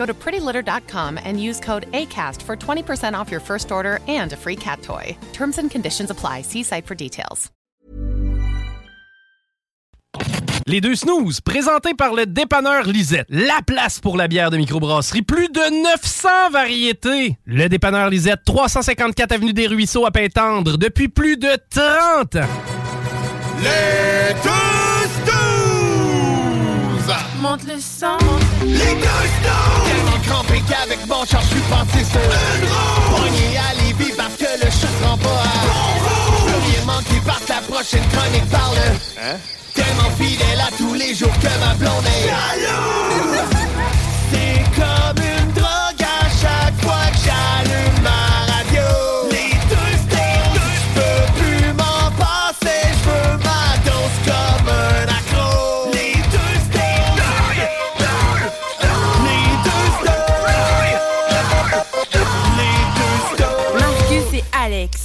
Go to prettylitter.com and use code ACAST for 20% off your first order and a free cat toy. Terms and conditions apply. See site for details. Les deux snooze, présentés par le dépanneur Lisette. La place pour la bière de microbrasserie. Plus de 900 variétés. Le dépanneur Lisette, 354 Avenue des Ruisseaux à Pintendre, depuis plus de 30 ans. Les deux snooze! Monte le sang. Les deux snooze! Crampé qu'avec mon char, je suis passé sur une roue. Pogné à Lévis parce que le chat se rend pas à. Plus rien manqué par la prochaine chronique parle. Hein? Tellement fidèle à tous les jours que ma blonde est jalouse. C'est comme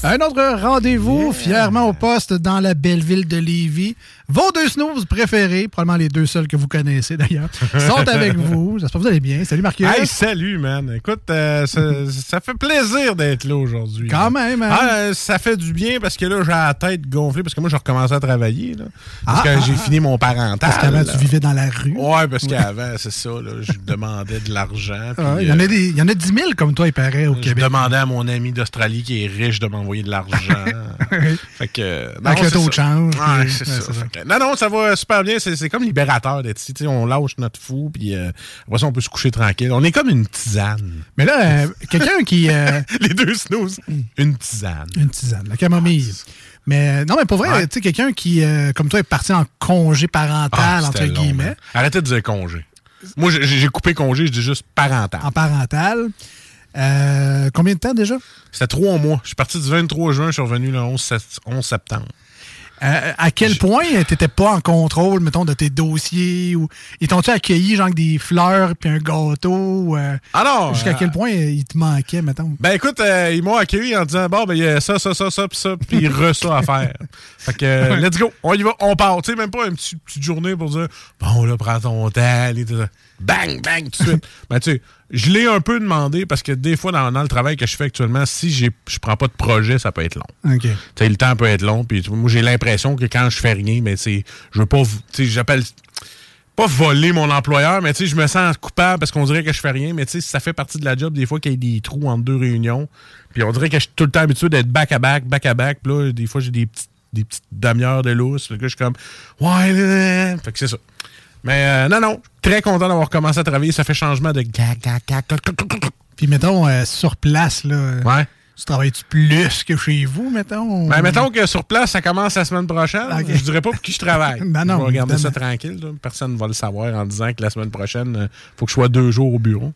Un autre rendez-vous, fièrement au poste dans la belle ville de Lévis. Vos deux snooze préférés, probablement les deux seuls que vous connaissez d'ailleurs, sont avec vous. J'espère que vous allez bien. Salut Marcus. Hey, salut, man. Écoute, euh, ça, ça fait plaisir d'être là aujourd'hui. Quand même, hein? Ah, euh, ça fait du bien parce que là, j'ai la tête gonflée parce que moi, j'ai recommencé à travailler. Là, parce Ah, que ah, j'ai fini mon parental. Parce qu'avant, tu vivais dans la rue. Ouais, parce qu'avant, c'est ça. Là, je demandais de l'argent. Il y, en euh, a des- il y en a 10 000 comme toi, il paraît, au je Québec. demandais à mon ami d'Australie qui est riche de m'envoyer de l'argent. fait que, euh, non, Avec le taux de change, Ouais, puis- c'est ouais, ça. c'est ça. Non, non, ça va super bien. C'est comme libérateur d'être ici. On lâche notre fou, puis euh, après ça, on peut se coucher tranquille. On est comme une tisane. Mais là, euh, quelqu'un qui. euh, Les deux snooze. Une tisane. une tisane, la camomille. Mais non, mais pour vrai, Ouais. tu sais, quelqu'un qui, comme toi, est parti en congé parental, Ah, entre long, guillemets, man. Arrêtez de dire congé. Moi, j'ai coupé congé, je dis juste parental. en parental. Combien de temps déjà? C'était trois mois. Je suis parti du 23 juin, je suis revenu le 11, sept- 11 septembre. Euh, à quel point t'étais pas en contrôle, mettons, de tes dossiers ou ils t'ont-tu accueilli genre des fleurs puis un gâteau euh, non! jusqu'à euh, quel point euh, il te manquait, mettons? Ben écoute, euh, ils m'ont accueilli en disant bon ben il y a ça, ça, ça, ça, puis ça, puis re ça à faire. fait que let's go, on y va, on part. Tu sais, même pas une petite, petite journée pour dire bon là, prends ton temps, ça. Bang, bang, tout de suite. ben tu sais, je l'ai un peu demandé parce que des fois dans, dans le travail que je fais actuellement, si je prends pas de projet, ça peut être long. OK. Tu sais, le temps peut être long, puis moi j'ai l'impression que quand je fais rien, mais c'est je veux pas, tu sais, j'appelle pas voler mon employeur, mais tu sais, je me sens coupable parce qu'on dirait que je fais rien, mais tu sais, ça fait partie de la job des fois qu'il y a des trous entre deux réunions, puis on dirait que je suis tout le temps habitué d'être back à back, back à back, puis là, des fois j'ai des petites des petites demi-heures de lousse, fait que là, je suis comme ouais, là, là. fait que c'est ça. Mais euh, non, non, très content d'avoir commencé à travailler, ça fait changement de. Puis mettons, euh, sur place, là, euh, Ouais. tu travailles-tu plus que chez vous, mettons? Ben, mettons que sur place, ça commence la semaine prochaine. Ok. Je dirais pas pour qui je travaille. Ben non, je vais regarder ça tranquille. là. Personne ne va le savoir en disant que la semaine prochaine, il faut que je sois deux jours au bureau.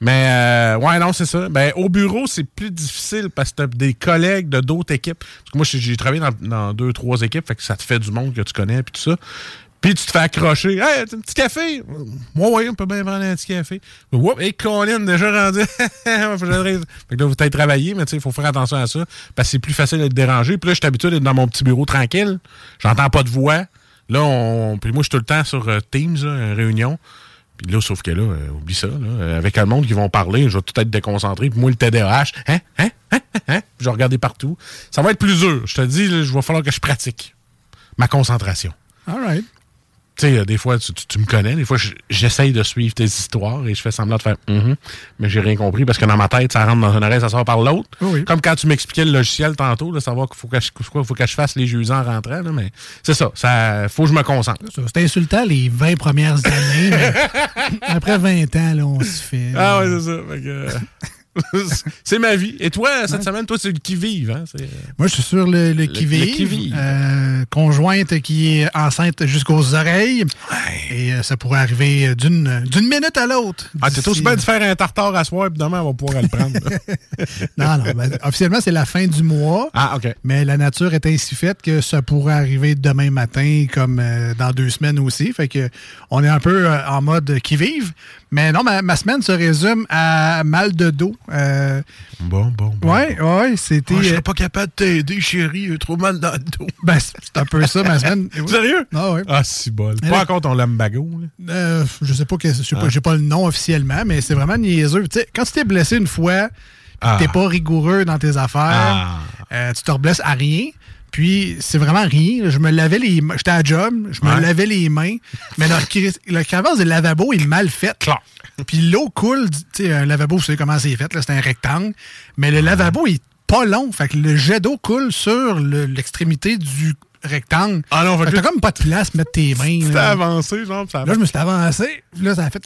Mais, euh, ouais, non, c'est ça. Ben, au bureau, c'est plus difficile parce que tu as des collègues de d'autres équipes. Parce que moi, j'ai j'ai travaillé dans, dans deux, trois équipes, fait que ça te fait du monde que tu connais, puis tout ça. Puis tu te fais accrocher. Hey, t'as un petit café? Moi, oui, on peut bien prendre un petit café. Et Colin, déjà rendu. Fait que là, vous avez travaillé, mais il faut faire attention à ça. Parce que c'est plus facile d'être dérangé. Puis là, je suis habitué d'être dans mon petit bureau tranquille. J'entends pas de voix. Là, on. Puis moi, je suis tout le temps sur euh, Teams, réunion. Puis là, sauf que là, euh, oublie ça. Euh, avec le monde qui vont parler, je vais tout être déconcentré. Puis moi, le TDAH, hein, hein, hein, hein, hein? Je vais regarder partout. Ça va être plus dur. Je te dis, je vais falloir que je pratique ma concentration. All right. Tu sais, euh, des fois, tu, tu- tu me connais, des fois, je- j'essaye de suivre tes histoires et je fais semblant de faire Mhm mais j'ai rien compris parce que dans ma tête, ça rentre dans une oreille, ça sort par l'autre. Oui. Comme quand tu m'expliquais le logiciel tantôt, là, savoir qu'il faut que je, faut que je fasse les jeux en rentrant, là, mais c'est ça, ça, faut que je me concentre. C'est insultant les 20 premières années, mais après 20 ans, là, on se fait. Ah ouais, c'est ça. Fait que, euh, c'est ma vie. Et toi, cette semaine, toi, c'est le qui-vive, hein? Euh, Moi, je suis sur le, le qui-vive. le qui-vive. Euh, conjointe qui est enceinte jusqu'aux oreilles. Et euh, ça pourrait arriver d'une d'une minute à l'autre. Ah, t'es aussi bien de faire un tartare à soir, puis demain, on va pouvoir le prendre. Non, non. ben, officiellement, c'est la fin du mois. ah, OK. Mais la nature est ainsi faite que ça pourrait arriver demain matin, comme euh, dans deux semaines aussi. Fait que on est un peu euh, en mode qui vive. Mais non, ma, ma semaine se résume à mal de dos. Euh, Bon, bon, bon. ouais, ouais, c'était. Ah, je serais pas capable de t'aider, chérie. J'ai trop mal dans le dos. ben, c'est un peu ça, ma semaine. Sérieux? Ah, ouais. Ah, si bol. Pas encore ton lambago, là. Euh, je sais pas que je sais Ah. pas, j'ai pas le nom officiellement, mais c'est vraiment niaiseux. Tu sais, quand tu t'es blessé une fois, Ah. t'es pas rigoureux dans tes affaires, Ah. euh, tu te reblesses à rien. Puis c'est vraiment rien. Je me lavais les mains. J'étais à job, je me Ouais. lavais les mains. Mais le, cri- le crevasse de lavabo est mal fait. Clac. Puis l'eau coule. Tu sais, un lavabo, vous savez comment c'est fait. là, C'est un rectangle. Mais le lavabo est pas long. Fait que le jet d'eau coule sur le- l'extrémité du rectangle. Ah non, fait que t'as comme pas de place mettre tes mains. Là. avancé, genre, ça Là, je me suis avancé. Là, ça a fait.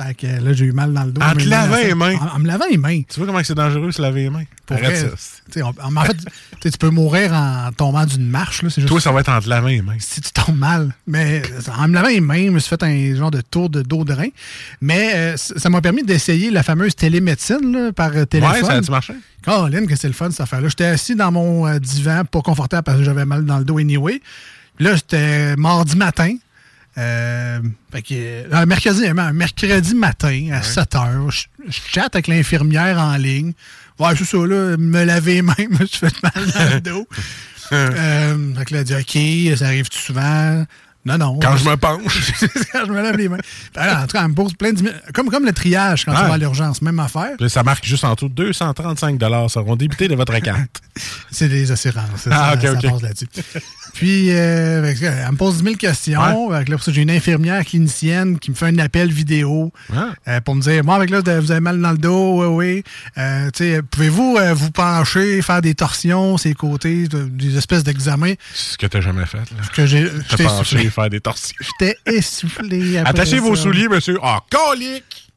Fait que là, j'ai eu mal dans le dos. En te lavant les mains. En, en me lavant les mains. Tu vois comment c'est dangereux de se laver les mains? Pour Arrête vrai, ça. on- en en fait, tu peux mourir en tombant d'une marche. Là, c'est juste Toi, ça va être en te lavant les mains. si tu tombes mal. Mais en me lavant les mains, je me suis fait un genre de tour de dos de rein. Mais euh, ça m'a permis d'essayer la fameuse télémédecine là, par euh, téléphone. Ouais, ça a-tu marché? Caroline, que c'est le fun, cette affaire-là. J'étais assis dans mon euh, divan, pas confortable parce que j'avais mal dans le dos anyway. Là, c'était mardi matin. Euh, fait que, euh, un mercredi, un mercredi matin à 7 h, je, je chatte avec l'infirmière en ligne. Ouais, c'est ça, là, me laver mains, je me suis fait mal dans le dos. euh, que là, elle dit OK, ça arrive tout souvent? Non, non. Quand je me penche. quand je me lave les mains. Alors, en tout cas, elle me pose plein de. Comme, comme le triage quand tu Ouais. vas à l'urgence, même affaire. Là, ça marque juste en dessous. 235 seront débités de votre carte. C'est des assurances. Ah, ça, ok, ça là-dessus. Puis, euh, elle me pose 10 000 questions. Là, j'ai une infirmière clinicienne qui me fait un appel vidéo Ouais. euh, pour me dire Moi, avec là, vous avez mal dans le dos, oui, oui. Euh, tu Pouvez-vous euh, vous pencher, faire des torsions, ces côtés, de- des espèces d'examens C'est ce que t'as jamais fait, là. que j'ai. Faire des torsions. J'étais essoufflé. après Attachez vos souliers, monsieur. Ah, colique!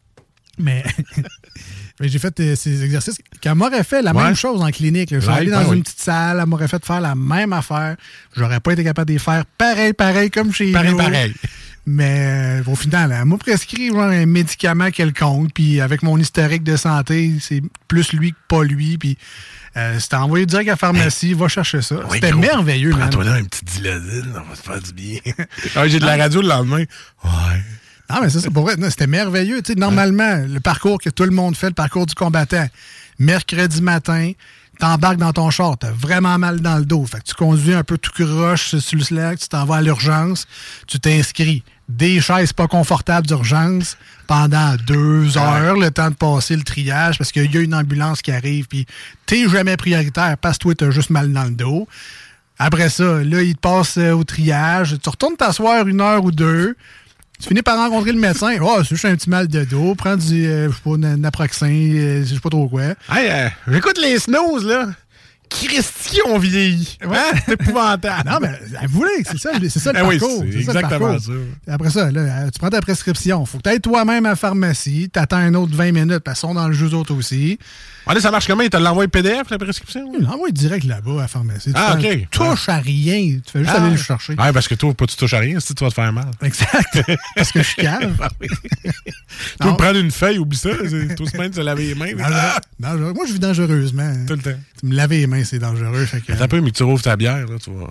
Mais, mais j'ai fait euh, ces exercices qu'elle m'aurait fait la Ouais. même chose en clinique. là. Je suis allé ben dans oui. une petite salle, elle m'aurait fait faire la même affaire. J'aurais pas été capable de les faire pareil, pareil, comme chez Pareil, nous. pareil. Mais euh, au final, elle m'a prescrit genre, un médicament quelconque. Puis avec mon historique de santé, c'est plus lui que pas lui. Puis euh, c'était envoyé direct à la pharmacie, va chercher ça. Oui, C'était gros. merveilleux, man. Prends-toi là un petit Diladine, on va se faire du bien. ah, j'ai de la radio le lendemain. Ouais. Non, mais ça, c'est pour vrai. Non, C'était merveilleux. Tu sais, normalement, le parcours que tout le monde fait, le parcours du combattant, mercredi matin, t'embarques dans ton char, t'as vraiment mal dans le dos. Fait que tu conduis un peu tout croche sur le slack, tu t'en vas à l'urgence, tu t'inscris. Des chaises pas confortables d'urgence pendant deux heures, le temps de passer le triage, parce qu'il y a une ambulance qui arrive, puis t'es jamais prioritaire parce que toi, t'as juste mal dans le dos. Après ça, là, il te passe euh, au triage. Tu retournes t'asseoir une heure ou deux. Tu finis par rencontrer le médecin. Oh, c'est juste un petit mal de dos. Prends du, euh, je sais pas, na- naproxen, euh, je sais pas trop quoi. Hey, euh, j'écoute les snooze, là. Christy, on vieillit. Ouais. Hein? C'est épouvantable. Non, mais avouez que c'est ça, c'est ça le parcours. c'est exactement ça. Après ça, là, euh, tu prends ta prescription. Faut que tu ailles toi-même à la pharmacie. T'attends un autre 20 minutes parce qu'ils sont dans le jeu autres aussi. Allez, ça marche comment? Il te l'envoie PDF, la prescription? Il l'envoie direct là-bas à la pharmacie. Tu Ah, OK. touches à rien. Tu fais juste Ah. aller le chercher. Ouais, parce que toi, pas tu touches à rien, si tu vas te faire mal. Exact. parce que je suis calme. Tu Non. peux prendre une feuille, oublie ça. C'est tout semaine de se laver les mains. mais- Ah! dangereux. Moi, je vis dangereusement. Tout le temps. Me laver les mains, c'est dangereux. Fait que, Attends un peu, mais tu rouvres ta bière, là, tu vois.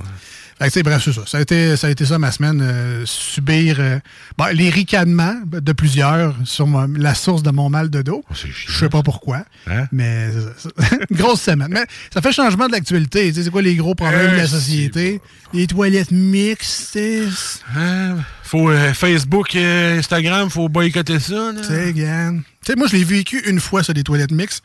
Fait bref, c'est ça. Ça a été ça, a été ça ma semaine. euh, subir euh, bon, les ricanements de plusieurs sur ma- la source de mon mal de dos. Oh. Je sais pas pourquoi. Hein? Mais c'est ça. une grosse semaine. Mais ça fait changement de l'actualité. Tu sais, c'est quoi les gros problèmes de Euh, la société? Les toilettes mixtes. Ah, faut euh, Facebook, euh, Instagram, faut boycotter ça. Tu sais, moi, je l'ai vécu une fois sur des toilettes mixtes,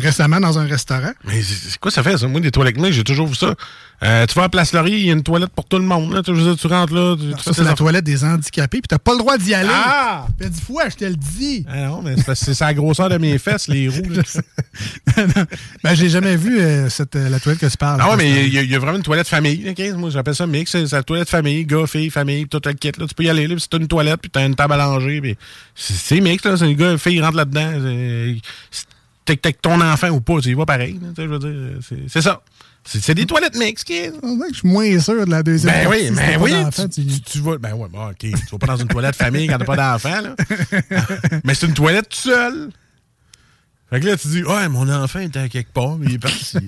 récemment dans un restaurant. Mais c'est quoi ça fait, ça? Moi, des toilettes mixtes, j'ai toujours vu ça. Euh, tu vas à Place Laurier, il y a une toilette pour tout le monde. Là. Tu, tu rentres là. Tu, tu fais Ça, c'est la toilette des handicapés, puis t'as pas le droit d'y aller. Ah! Fait dix fois, je te le dis. Ah non, mais c'est la grosseur de mes fesses, les roues. là. ben, j'ai jamais vu euh, cette, euh, la toilette que tu parles. Ah ouais, mais il y, a- il y a vraiment une toilette famille. Moi, j'appelle ça mix. C'est la toilette famille, gars, fille, famille, tout le kit. Là. Tu peux y aller. Là, c'est une toilette, puis t'as une table à langer. puis C'est mix. là. C'est un gars, fille, rentre là-dedans. T'es avec ton enfant ou pas, tu y vas pareil. je veux dire, c'est- ça. C'est des toilettes mixtes. qui que je suis moins sûr de la deuxième Ben partie, oui, si ben oui. Tu, tu- tu vas. Ben ouais, bon, OK. Tu vas pas dans une toilette famille quand t'as pas d'enfant, là. Mais c'est une toilette tout seul. Fait que là, tu dis, ouais, mon enfant était à quelque part, mais il est parti.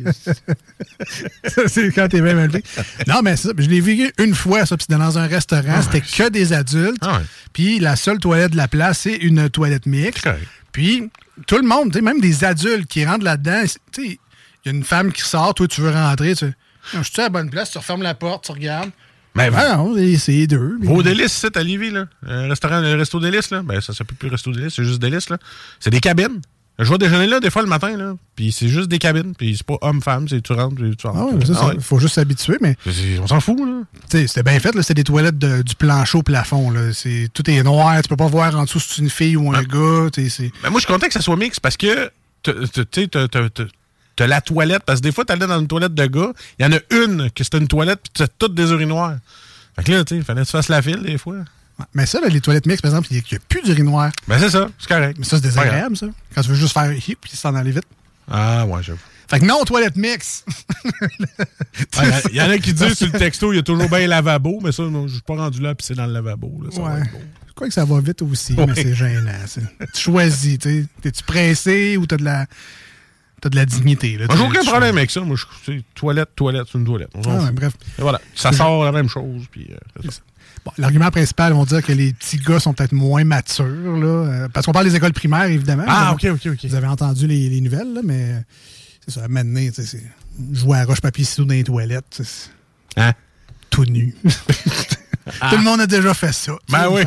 Ça, c'est quand t'es même élevé. Non, mais ça, je l'ai vécu une fois, ça, puis c'était dans un restaurant, c'était que des adultes. Ah ouais. Puis la seule toilette de la place, c'est une toilette mixte. Puis tout le monde, même des adultes qui rentrent là-dedans, tu sais, il y a une femme qui sort, toi, tu veux rentrer, tu je suis à la bonne place, tu refermes la porte, tu regardes. Mais Ben non, c'est- c'est deux. Vos délices, c'est à Lévis, là. Le restaurant, le resto délices, là. Ben, ça s'appelle plus resto délices, c'est juste délices, là. C'est des cabines. Je vais déjeuner là, des fois, le matin, là. Puis c'est juste des cabines. Puis c'est pas homme-femme, c'est tu rentres, tu rentres. Ah ouais, mais ça, Ah ouais. faut juste s'habituer, mais On s'en fout, là. tu sais, c'était bien fait, là, c'est des toilettes de- du plancher au plafond. Là. Tout est noir, tu peux pas voir en dessous si c'est une fille ou un gars. Ben, moi, je suis content que ça soit mix parce que, tu sais, t'as la toilette. Parce que des fois, t'allais dans une toilette de gars, il y en a une que c'était une toilette, puis t'as toutes des urinoirs. Fait que là, tu sais, il fallait que tu fasses la file, des fois. Mais ça, là, les toilettes mixtes, par exemple, il n'y a, plus d'urinoir. Ben, c'est ça, c'est correct. Mais ça, c'est désagréable, ça. Quand tu veux juste faire hip puis s'en aller vite. Ah, ouais, j'avoue. Fait que non, toilette mix. Il y, en a qui disent sur le texto, il y a toujours bien lavabo, mais ça, non, je suis pas rendu là, puis c'est dans le lavabo. Là, ça Ouais. Je crois que ça va vite aussi, Ouais. mais c'est gênant. ça. Tu choisis, tu sais. T'es-tu pressé ou t'as de la. T'as de la dignité. Là, Moi, j'ai aucun problème avec ça. Moi, je toilette, toilette, c'est une toilette. Ah ouais, bref. Et voilà. Ça sort la même chose, puis euh. Bon, L'argument principal, on va dire que les petits gars sont peut-être moins matures, là, euh, parce qu'on parle des écoles primaires, évidemment. Ah, avez- ok, ok, ok. Vous avez entendu les, les nouvelles, là, mais c'est ça, maintenant, tu sais, c'est jouer à roche-papier-ciseaux dans les toilettes, Hein? tout nu. Tout le monde a déjà fait ça. Ben oui.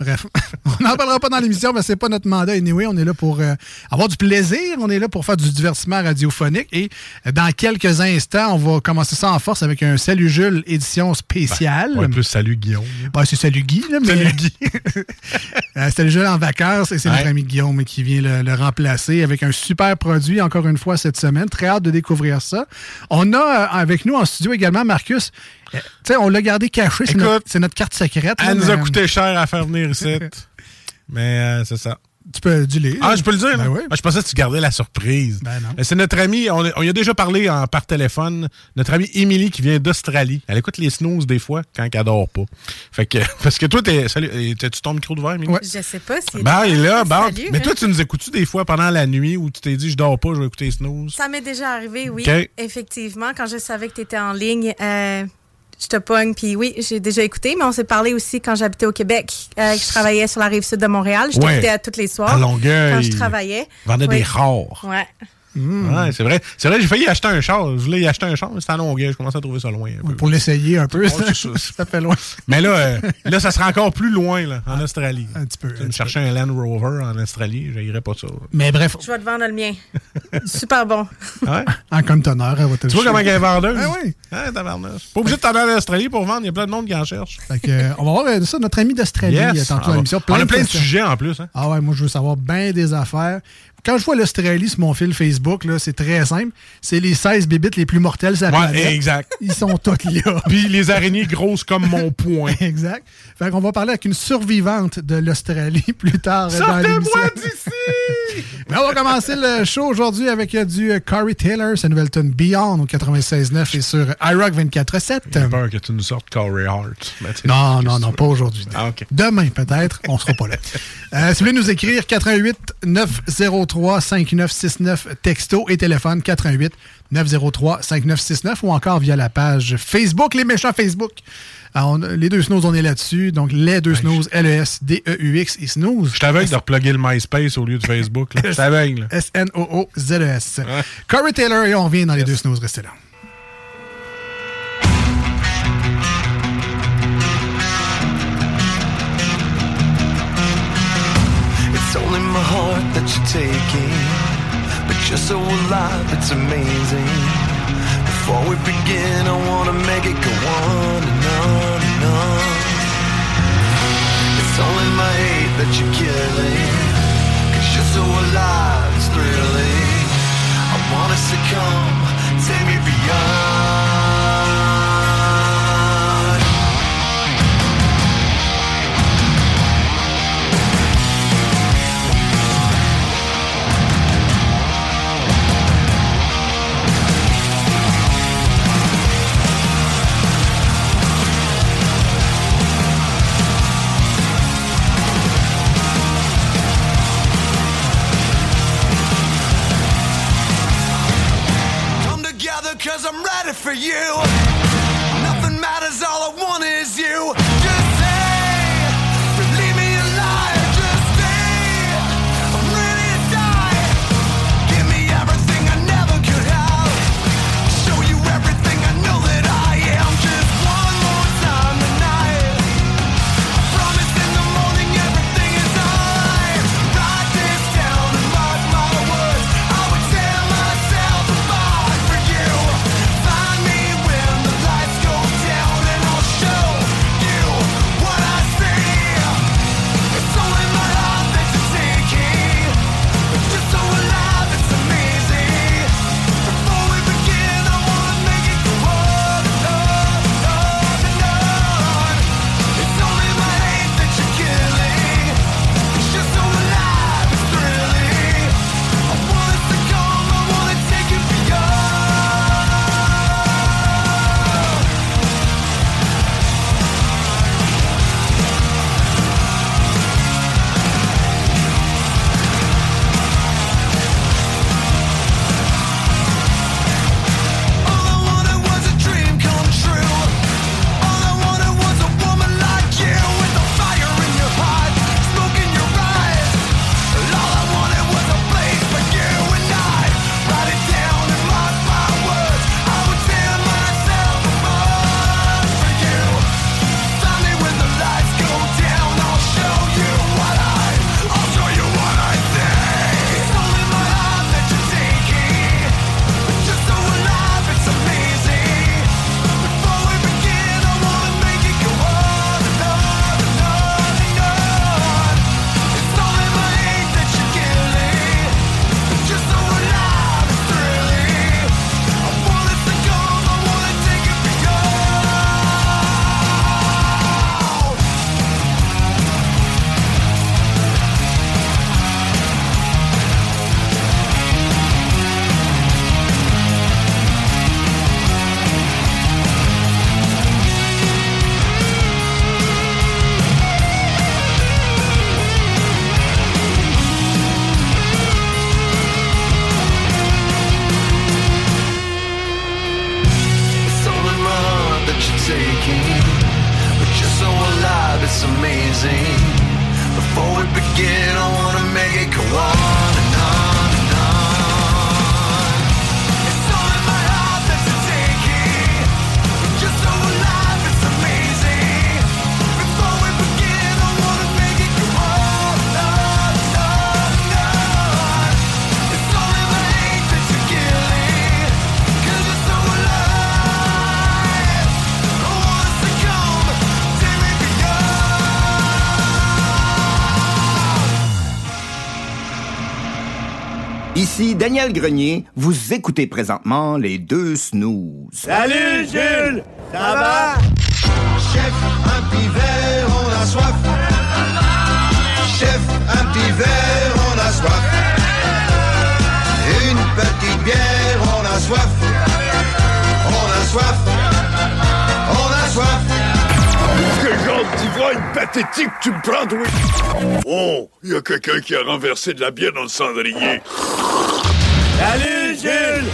Bref, on n'en parlera pas dans l'émission, mais c'est pas notre mandat. Anyway, on est là pour euh, avoir du plaisir, on est là pour faire du divertissement radiophonique. Et euh, dans quelques instants, on va commencer ça en force avec un Salut Jules édition spéciale. Ouais, plus salut Guillaume. Ben, c'est Salut Guy, là, mais. Salut Guy. Euh, le jeu en vacances et c'est Ouais. notre ami Guillaume qui vient le, le remplacer avec un super produit, encore une fois, cette semaine. Très hâte de découvrir ça. On a euh, avec nous en studio également Marcus. Euh, tu sais, on l'a gardé caché. C'est notre, carte secrète. là, Elle nous a coûté cher à faire venir ici. mais euh, c'est ça. Tu peux du lire. Ah, je peux le dire? Ben oui. Ah, je pensais que tu gardais la surprise. Ben non. Euh, C'est notre ami, on, on y a déjà parlé en, par téléphone, notre amie Émilie qui vient d'Australie. Elle écoute les snooze des fois quand elle dort pas. Fait que, parce que toi, t'es, salut, euh, t'as-tu ton micro ouvert, Émilie? Ouais. Je sais pas si. Ben, il est là. Salut. Mais toi, tu nous écoutes-tu des fois pendant la nuit où tu t'es dit, je dors pas, je vais écouter snooze? Ça m'est déjà arrivé, oui. Effectivement, quand je savais que tu étais en ligne, euh, je te pogne. Puis oui, j'ai déjà écouté, mais on s'est parlé aussi quand j'habitais au Québec, euh, que je travaillais sur la rive sud de Montréal. Je Ouais. t'écoutais à tous les soirs. À Longueuil. Quand je travaillais. Vendait Oui. des rares. Ouais. Ouais, c'est vrai. C'est vrai, j'ai failli acheter un char. Je voulais y acheter un char, mais c'était à Longueuil. Je commençais à trouver ça loin un peu. Pour l'essayer un peu. Ouais, ça, c'est ça. fait loin. Mais là, euh, là, ça sera encore plus loin, là, en Australie. Un petit peu. Tu un me chercher un Land Rover en Australie, je pas ça. Mais bref, Je vais te vendre le mien. Super bon. Ouais. en heure, elle va te tu vois comment elle est vendeuse? Ah oui. Hein, tabarnak. Pas obligé de t'en aller en Australie pour vendre, il y a plein de monde qui en cherche. Fait que, euh, on va voir euh, ça, notre ami d'Australie, Yes. tantôt Ah, dans l'émission. on a plein de sujets en plus. Hein? Ah ouais, moi je veux savoir bien des affaires. Quand je vois l'Australie sur mon fil Facebook, là, c'est très simple. C'est les 16 bébites les plus mortelles la Ouais, exact. Ils sont toutes là. Puis les araignées grosses comme mon poing. exact. Fait qu'on va parler avec une survivante de l'Australie plus tard euh. Sortez-moi d'ici! Mais on va commencer le show aujourd'hui avec euh, du euh, Corey Taylor, sa nouvelle tune Beyond au 96.9 et sur iRock 24.7. J'ai peur que tu nous sortes Corey Hart. Non, non, non, pas aujourd'hui. Ah. Demain, peut-être, on sera pas là. Euh, si vous voulez nous écrire, 88 903 5969 texto et téléphone 88 903 5969 ou encore via la page Facebook, les méchants Facebook. Alors, on a- les deux snooze, on est là-dessus. Donc, les deux snooze, L-E-S-D-E-U-X et snooze. Je t'aveugle de reploguer le MySpace au lieu de Facebook. Je t'aveugle. là. S-N-O-O-Z-E-S. Corey Taylor et on revient dans les deux snooze. Restez là. only my heart that you're taking. But you're so alive, it's amazing. Before we begin, I wanna make it go on and on and on. It's only my hate that you're killing. Cause you're so alive, it's thrilling. I wanna succumb, take me beyond. I'm ready for you. Grenier, vous écoutez présentement les deux snooze. Salut Jules! Ça va? Chef, un petit verre, on a soif. Chef, un petit verre, on a soif. Une petite bière, on a soif. On a soif. On a soif. Quel genre d'ivrogne pathétique tu me prends, oui! Oh, il y a quelqu'un qui a renversé de la bière dans le cendrier. Salut, Jules!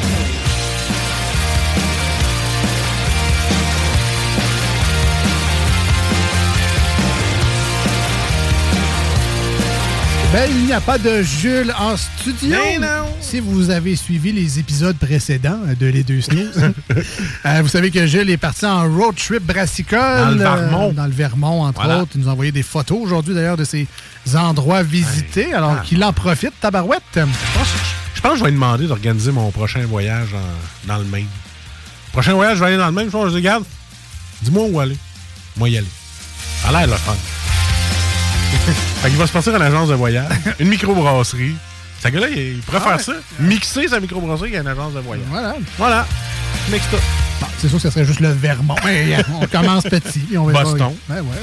Ben, il n'y a pas de Jules en studio. Mais non. Si vous avez suivi les épisodes précédents de Les Deux Snooze, euh, vous savez que Jules est parti en road trip brassicole. Dans le euh, Vermont. Dans le Vermont, entre autres. Il nous a envoyé des photos aujourd'hui, d'ailleurs, de ses endroits visités, alors ah. qu'il en profite, tabarouette. Je je vais lui demander d'organiser mon prochain voyage en- dans le Maine. Prochain voyage, je vais aller dans le Maine. Je pense, je dis, regarde, dis-moi où aller. Moi y aller. Ça a l'air le fun. fait qu'il va se partir en agence de voyage, une microbrasserie. Ce gars-là, il, il pourrait Ah faire ouais. ça. Mixer sa microbrasserie avec une agence de voyage. Voilà. Voilà. Mixe tout. Bon, c'est sûr que ce serait juste le Vermont. On commence petit. puis on verra. Boston. Ouais, ouais, ouais.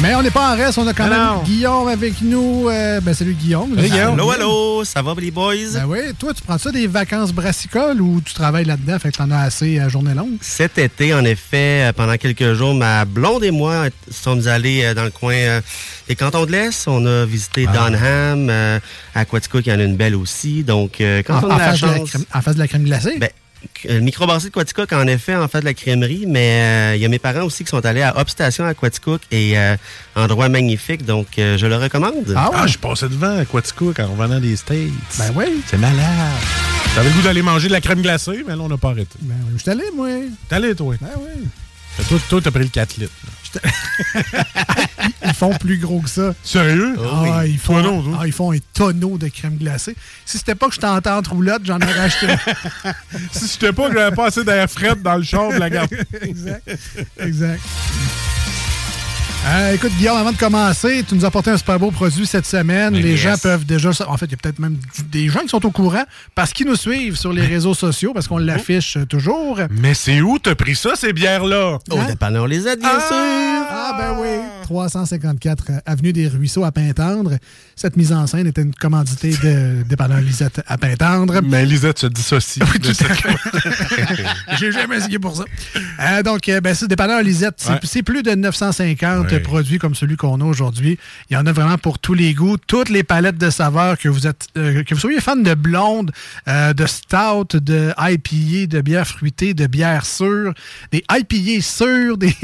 Mais on n'est pas en reste. On a quand même. Guillaume avec nous. Euh, ben, salut Guillaume. Allô, allô, ça va les boys? Ben oui, toi, tu prends ça des vacances brassicoles ou tu travailles là-dedans, fait que t'en as assez à journée longue? Cet été, en effet, euh, pendant quelques jours, ma blonde et moi sommes allés euh, dans le coin euh, des cantons de l'Est. On a visité Ah. Donham, euh, Aquaticook, il y en a une belle aussi. Donc, euh, quand En, on a en la face de la chance... crème, en face de la crème glacée? Ben, le microbrasserie de Quaticook, en effet, en fait de la crèmerie, mais euh, il y a mes parents aussi qui sont allés à Upstation à Quaticook et euh, endroit magnifique, donc euh, je le recommande. Ah, je passais devant à Quaticook en revenant des States. Ben oui. C'est malade. J'avais le goût d'aller manger de la crème glacée, mais là, on n'a pas arrêté. Ben oui, je suis allé, moi. T'es allé, toi? Ben oui. Toi, toi, t'as pris le 4 litres. Ils font plus gros que ça. Sérieux? Ah, ils, font, Toi non, toi. ah, ils font un tonneau de crème glacée. Si c'était pas que je t'entends en roulotte, j'en aurais acheté. si c'était pas que j'avais pas assez d'air fret dans le char de la gare. exact. Exact. Euh, écoute, Guillaume, avant de commencer, tu nous as apporté un super beau produit cette semaine. Les Yes. gens peuvent déjà. En fait, il y a peut-être même des gens qui sont au courant parce qu'ils nous suivent sur les réseaux sociaux, parce qu'on l'affiche toujours. Mais c'est où t'as pris ça, ces bières-là? Au dépanneur les aides, bien sûr! Ah, ben oui. 354 euh, Avenue des Ruisseaux à Pintendre. Cette mise en scène était une commandité de dépanneur Lisette à Pintendre. Mais Lisette se dissocie. de ça. J'ai jamais essayé pour ça. Euh, donc, ben, c'est dépanneur Lisette. C'est Ouais. plus de 950 Ouais. Produits comme celui qu'on a aujourd'hui. Il y en a vraiment pour tous les goûts, toutes les palettes de saveurs que vous êtes, euh, que vous soyez fan de blonde, euh, de stout, de IPA, de bière fruitée, de bière sûre, des IPA sûres, des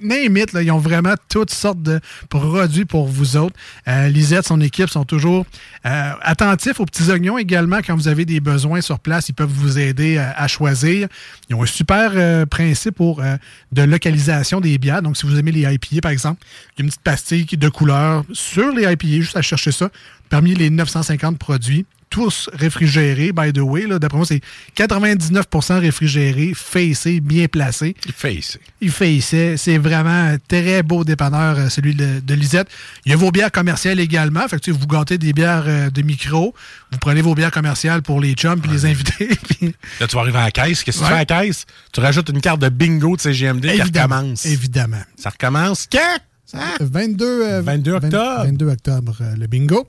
là, ils ont vraiment toutes sortes de produits pour vous autres. Euh, Lisette, son équipe sont toujours euh, attentifs aux petits oignons également quand vous avez des besoins sur place. Ils peuvent vous aider à, à choisir. Ils ont un super euh, principe pour euh, de localisation des bières. Donc, si vous aimez les IPA, par exemple, une petite pastille de couleur sur les IPA, juste à chercher ça. Parmi les 950 produits, tous réfrigérés, by the way. D'après moi, c'est 99% réfrigérés, facés, bien placés. Il fait ici. Il fait ici. C'est vraiment un très beau dépanneur, euh, celui de, de Lisette. Il y a vos bières commerciales également. Fait que, tu sais, vous gâtez des bières euh, de micro. Vous prenez vos bières commerciales pour les chums puis les invités. Là, tu vas arriver à la caisse. Qu'est-ce que tu Ouais. fais à la caisse? Tu rajoutes une carte de bingo de CGMD qui Évidemment. recommence. Évidemment. Ça recommence quand? Hein? 22, euh, 22 octobre. 22 octobre, euh, le bingo.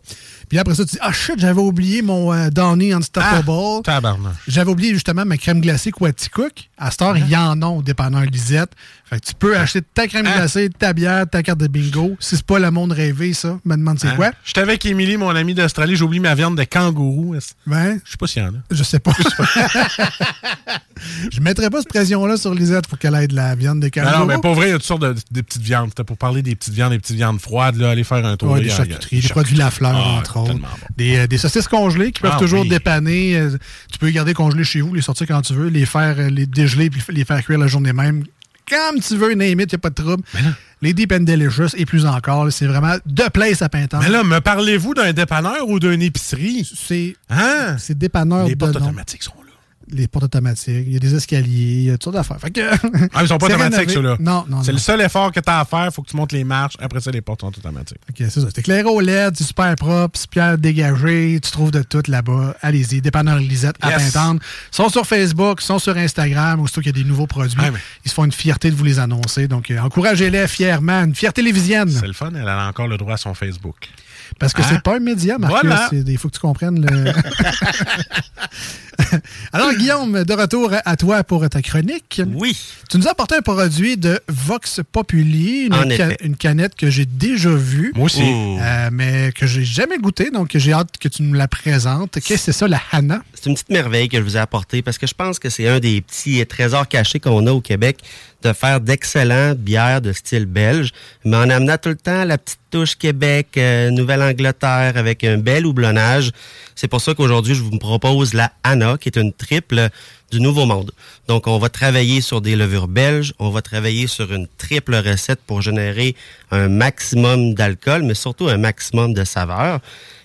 Puis après ça, tu dis Ah shit, j'avais oublié mon euh, Downy Unstoppable. Ah, Tabarnak. J'avais oublié justement ma crème glacée Quaticook. À cette heure, il y en a au dépanneur Lisette. Fait que tu peux acheter ta crème Hein? glacée, ta bière, ta carte de bingo. Si c'est pas le monde rêvé, ça, me demande c'est Hein? quoi. J'étais avec Émilie, mon ami d'Australie. J'ai oublié ma viande de kangourou. Ben, Je sais pas s'il y en a. je sais pas. je mettrais pas cette pression-là sur Lisette pour qu'elle ait de la viande de kangourou. non, mais pour vrai, il y a toutes sortes de, de petites viandes. C'était pour parler des petites viandes, des petites viandes froides. Là, aller faire un tour. Ouais, des charcuteries, des produits Lafleur, Ah, entre autres. tellement bon. Des, euh, des saucisses congelées qui peuvent Ah, toujours oui. dépanner. Euh, tu peux les garder congelées chez vous, les sortir quand tu veux, les faire euh, les dégeler puis les faire cuire la journée même. Comme tu veux, name it, il n'y a pas de trouble. Les Deep and Delicious et plus encore, c'est vraiment de place à Pintante. Mais là, me parlez-vous d'un dépanneur ou d'une épicerie? C'est Hein? c'est dépanneur Les de portes nom. automatiques sont. Les portes automatiques, il y a des escaliers, il y a toutes sortes d'affaires. Fait que- Ah, ils sont pas automatiques, ceux-là. Non, non, C'est le seul effort que tu as à faire. faut que tu montes les marches. Après ça, les portes sont automatiques. Ok, c'est ça. C'est éclairé au LED, c'est super propre, c'est pierre dégagée, tu trouves de tout là-bas. Allez-y, dépanneur Lisette à Yes. Pintante. Ils sont sur Facebook, ils sont sur Instagram, aussitôt qu'il y a des nouveaux produits. Mais- Ils se font une fierté de vous les annoncer. Donc, euh, encouragez-les fièrement. Une fierté lévisienne. C'est le fun. Elle a encore le droit à son Facebook. Parce que Hein? c'est pas un média, Marcus. Voilà. Il faut que tu comprennes le. Alors, Guillaume, de retour à toi pour ta chronique. Oui. Tu nous as apporté un produit de Vox Populi, une, ca- canette que j'ai déjà vue. Moi aussi. Euh, mais que j'ai jamais goûté, donc j'ai hâte que tu nous la présentes. Qu'est-ce que c'est ça, la Hana? C'est une petite merveille que je vous ai apportée parce que je pense que c'est un des petits trésors cachés qu'on a au Québec de faire d'excellentes bières de style belge, mais en amenant tout le temps la petite touche Québec, euh, Nouvelle-Angleterre avec un bel houblonnage. C'est pour ça qu'aujourd'hui, je vous propose la Anna, qui est une triple du Nouveau Monde. Donc, on va travailler sur des levures belges, on va travailler sur une triple recette pour générer un maximum d'alcool, mais surtout un maximum de saveur.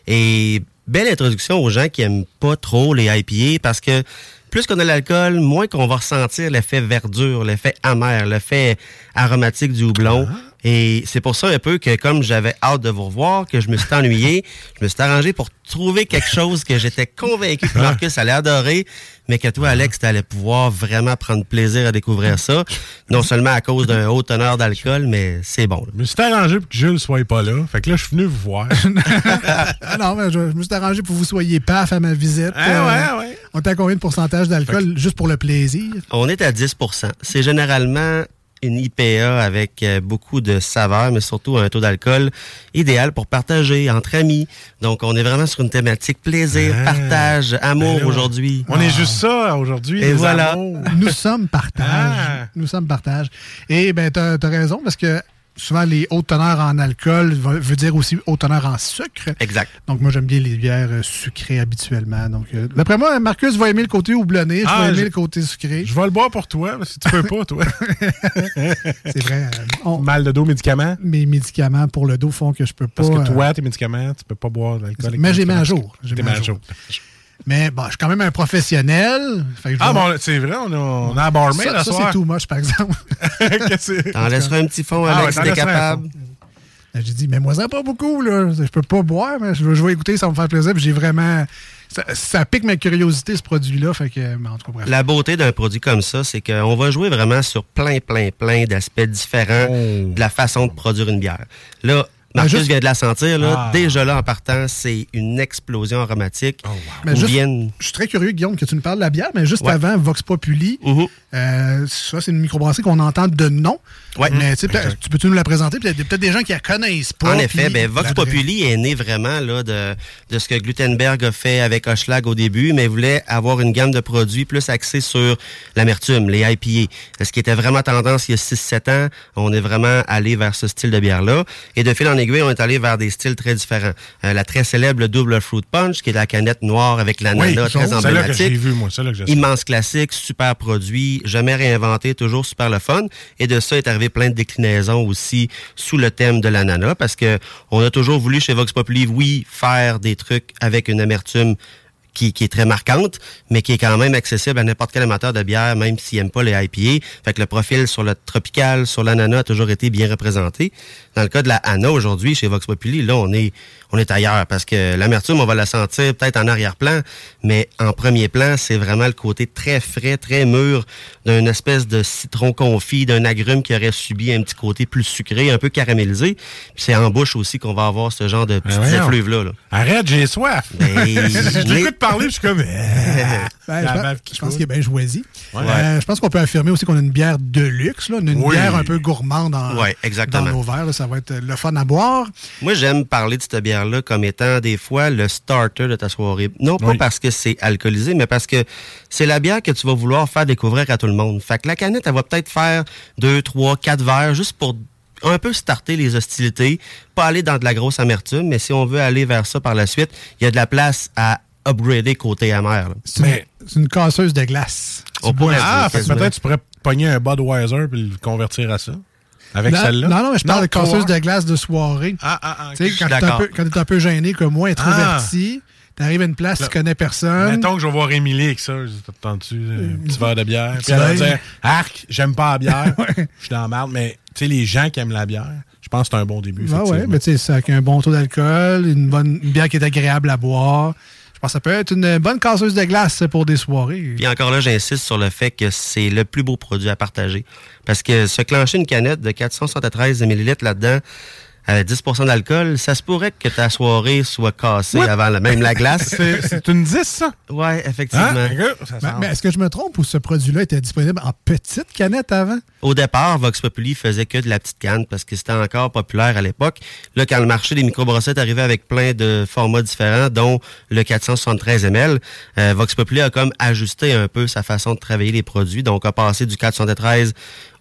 Et belle introduction aux gens qui aiment pas trop les IPA parce que plus qu'on a l'alcool, moins qu'on va ressentir l'effet verdure, l'effet amer, l'effet aromatique du houblon. Et c'est pour ça un peu que comme j'avais hâte de vous revoir, que je me suis ennuyé, je me suis arrangé pour trouver quelque chose que j'étais convaincu que Marcus allait adorer, mais que toi, Alex, tu allais pouvoir vraiment prendre plaisir à découvrir ça. Non seulement à cause d'un haut teneur d'alcool, mais c'est bon. là. Je me suis arrangé pour que Jules soit pas là. Fait que là, je suis venu vous voir. Ah non, mais je, je me suis arrangé pour que vous soyez paf à ma visite. Euh, Ah ouais, ouais. On à combien de pourcentage d'alcool juste pour le plaisir? On est à 10% C'est généralement une IPA avec euh, beaucoup de saveur, mais surtout un taux d'alcool idéal pour partager entre amis. Donc, on est vraiment sur une thématique plaisir, Ah. partage, amour Ben là, aujourd'hui. On est juste ça aujourd'hui. Et les voilà. amours. Nous sommes partage. Ah. Nous sommes partage. Et ben, t'as as raison, parce que souvent, les hautes teneurs en alcool veut, veut dire aussi haute teneur en sucre. Exact. Donc, moi, j'aime bien les bières euh, sucrées habituellement. Donc, euh, d'après moi, Marcus va aimer le côté houblonné, je Ah, vais aimer je- le côté sucré. Je vais le boire pour toi, parce que tu peux pas, toi. C'est vrai. euh, on- Mal de dos, médicaments? mes médicaments pour le dos font que je peux pas. Parce que euh, toi, tes médicaments, tu peux pas boire de l'alcool. Mais j'ai mis à jour. J'ai mis à mis à jour. jour. Mais bon, je suis quand même un professionnel. Fait que je Ah bon, c'est vrai, on a, on a un barmaid ça, la ça, c'est tout moche, par exemple. T'en laisseras un petit fond, Ah Alex, ouais, si t'es capable. J'ai dit, mais moi, ça pas beaucoup, là. Je peux pas boire, mais je, je vais écouter, ça va me faire plaisir. Puis j'ai vraiment. Ça, ça pique ma curiosité, ce produit-là. Fait que, mais en tout cas, bref. La beauté d'un produit comme ça, c'est qu'on va jouer vraiment sur plein, plein, plein d'aspects différents de la façon de produire une bière. Là, Marcus juste- vient de la sentir, là. Ah. Déjà là, en partant, c'est une explosion aromatique. Mais Où juste- viennent- Je suis très curieux, Guillaume, que tu nous parles de la bière, mais juste Ouais. avant, Vox Populi, euh, ça, c'est une microbrasserie qu'on entend de nom. Ouais. Mais tu sais, peut-être- tu peux-tu nous la présenter? Il y a peut-être des gens qui la connaissent pas. En effet, ben, Vox. Populi est né vraiment là, de, de ce que Glutenberg a fait avec Hochelag au début, mais voulait avoir une gamme de produits plus axée sur l'amertume, les IPA. Ce qui était vraiment tendance il y a 6-7 ans, on est vraiment allé vers ce style de bière-là. Et de fil en aiguille, on est allé vers des styles très différents. Euh, la très célèbre le Double Fruit Punch, qui est la canette noire avec l'ananas Oui, très que emblématique. vu, moi. Que Immense classique, super produit, jamais réinventé, toujours super le fun. Et de ça est arrivé plein de déclinaisons aussi sous le thème de l'ananas parce que on a toujours voulu chez Vox Populi, oui, faire des trucs avec une amertume qui, qui est très marquante, mais qui est quand même accessible à n'importe quel amateur de bière, même s'il n'aime pas les IPA. Fait que le profil sur le tropical, sur l'ananas a toujours été bien représenté. Dans le cas de la Anna aujourd'hui, chez Vox Populi, là, on est, on est ailleurs parce que l'amertume, on va la sentir peut-être en arrière-plan, mais en premier plan, c'est vraiment le côté très frais, très mûr d'une espèce de citron confit, d'un agrume qui aurait subi un petit côté plus sucré, un peu caramélisé. Puis c'est en bouche aussi qu'on va avoir ce genre de petites voyons. effluves-là. là. Arrête, j'ai soif. Ben, parler, je suis comme. Ben, La je, pense, je qu'il est bien choisi. Ouais. Euh, je pense qu'on peut affirmer aussi qu'on a une bière de luxe, là, une, une Oui. bière un peu gourmande en, Ouais, dans nos verres. là. ça va être le fun à boire. Moi, j'aime parler de cette bière-là comme étant des fois le starter de ta soirée. Non pas Oui. parce que c'est alcoolisé, mais parce que c'est la bière que tu vas vouloir faire découvrir à tout le monde. Fait que la canette, elle va peut-être faire deux, trois, quatre verres juste pour un peu starter les hostilités, pas aller dans de la grosse amertume, mais si on veut aller vers ça par la suite, il y a de la place à upgrader côté amer. C'est une, casseuse de glace. On pourrait Ah, peut-être tu pourrais pogner un Budweiser puis le convertir à ça. Avec celle-là? Non, non, mais je parle de casseuse de glace de soirée. Ah, ah, ah. Tu sais, ok. quand tu es un peu- un gêné comme moi, introverti, t'arrives à une place, tu connais personne. Mettons que je vais voir Émilie avec ça. T'attends-tu un petit verre de bière? Puis elle va dire Arc, j'aime pas la bière. Je suis dans la merde. Mais tu sais, les gens qui aiment la bière, je pense que c'est un bon début. Ah ouais, mais tu sais, c'est avec un bon taux d'alcool, une bonne une bière qui est agréable à boire. Que ça peut être une bonne casseuse de glace pour des soirées. Puis encore là, j'insiste sur le fait que c'est le plus beau produit à partager. Parce que se clencher une canette de 473 ml là-dedans, à 10% d'alcool, ça se pourrait que ta soirée soit cassée avant la, même la glace. C'est une 10, ça? Ouais, effectivement. Hein? Ça mais est-ce que je me trompe ou ce produit-là était disponible en petite canette avant? Au départ, Vox Populi faisait que de la petite canne parce que c'était encore populaire à l'époque. Là, quand le marché des microbrossettes arrivait avec plein de formats différents, dont le 473 ml, euh, Vox Populi a comme ajusté un peu sa façon de travailler les produits. Donc, a passé du 473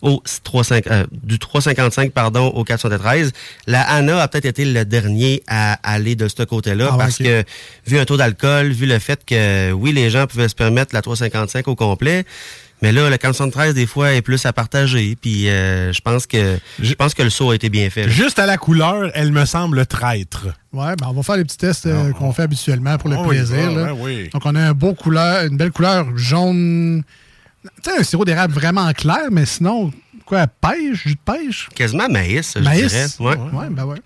au 3,5 euh, du 3,55 pardon au 473. La ANA a peut-être été le dernier à aller de ce côté-là Ah parce que vu un taux d'alcool, vu le fait que oui les gens pouvaient se permettre la 3,55 au complet. Mais là, le 473, des fois, est plus à partager. Puis euh, je pense que je pense que le saut a été bien fait. là. Juste à la couleur, elle me semble traître. Ouais, ben on va faire les petits tests euh, qu'on fait habituellement pour le Ah plaisir. ah, là. ouais, oui. Donc, on a un beau couleur, une belle couleur jaune. Tu sais, un sirop d'érable vraiment clair, mais sinon, quoi, pêche, jus de pêche? Quasiment maïs, je Maïs? dirais. Ouais. Ouais, ben ouais.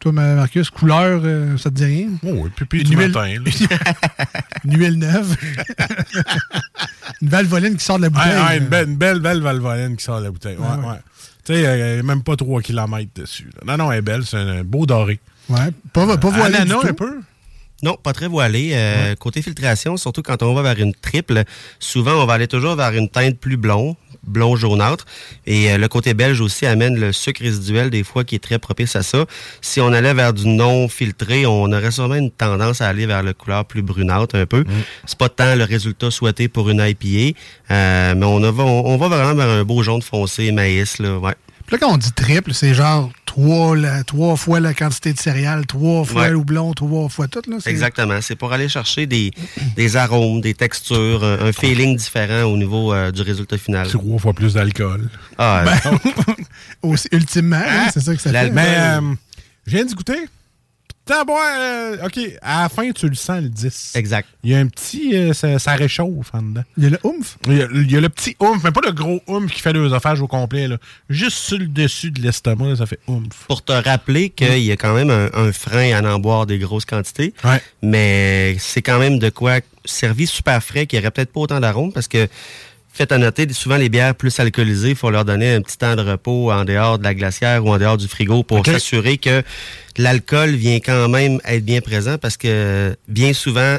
Toi, Ma- Marcus, couleur, euh, ça te dit rien? Oh, oui, pipi Une du huile- matin. là. Une huile neuve. une valvoline qui sort de la bouteille. ouais, une, belle, une belle, belle valvoline qui sort de la bouteille. Ouais, Ah ouais. ouais. Tu sais, elle est même pas 3 km dessus. là. Non, non, elle est belle. C'est un beau doré. Ouais, pas, pas voilé Ananas, du tout. un peu? Non, pas très voilé. Euh, Côté filtration, surtout quand on va vers une triple, souvent on va aller toujours vers une teinte plus blond, blond jaunâtre. Et euh, le côté belge aussi amène le sucre résiduel des fois qui est très propice à ça. Si on allait vers du non filtré, on aurait sûrement une tendance à aller vers la couleur plus brunâtre un peu. C'est pas tant le résultat souhaité pour une IPA, euh, mais on, a- on, on va vraiment vers un beau jaune foncé maïs là. Ouais. Là, quand on dit triple, c'est genre trois, la- trois fois la quantité de céréales, trois fois Ouais. le houblon, trois fois tout. Là, Exactement. C'est pour aller chercher des, des arômes, des textures, un, un feeling différent au niveau euh, du résultat final. Trois fois plus d'alcool. Ah, Ben, ultimement, hein, c'est ça que ça fait. Mais euh, je viens d'y goûter. Euh, OK, à la fin, tu le sens, le 10. Exact. Il y a un petit... euh, ça, ça réchauffe en dedans. Il y a le oomph? Il y a, il y a le petit oomph, mais pas le gros oomph qui fait l'œsophage au complet. Là. Juste sur le dessus de l'estomac, là, ça fait oomph. Pour te rappeler qu'il y a quand même un, un frein à en boire des grosses quantités, mais c'est quand même de quoi servi super frais qui aurait peut-être pas autant d'arômes parce que Faites à noter, souvent les bières plus alcoolisées, il faut leur donner un petit temps de repos en dehors de la glacière ou en dehors du frigo pour s'assurer que l'alcool vient quand même être bien présent parce que bien souvent,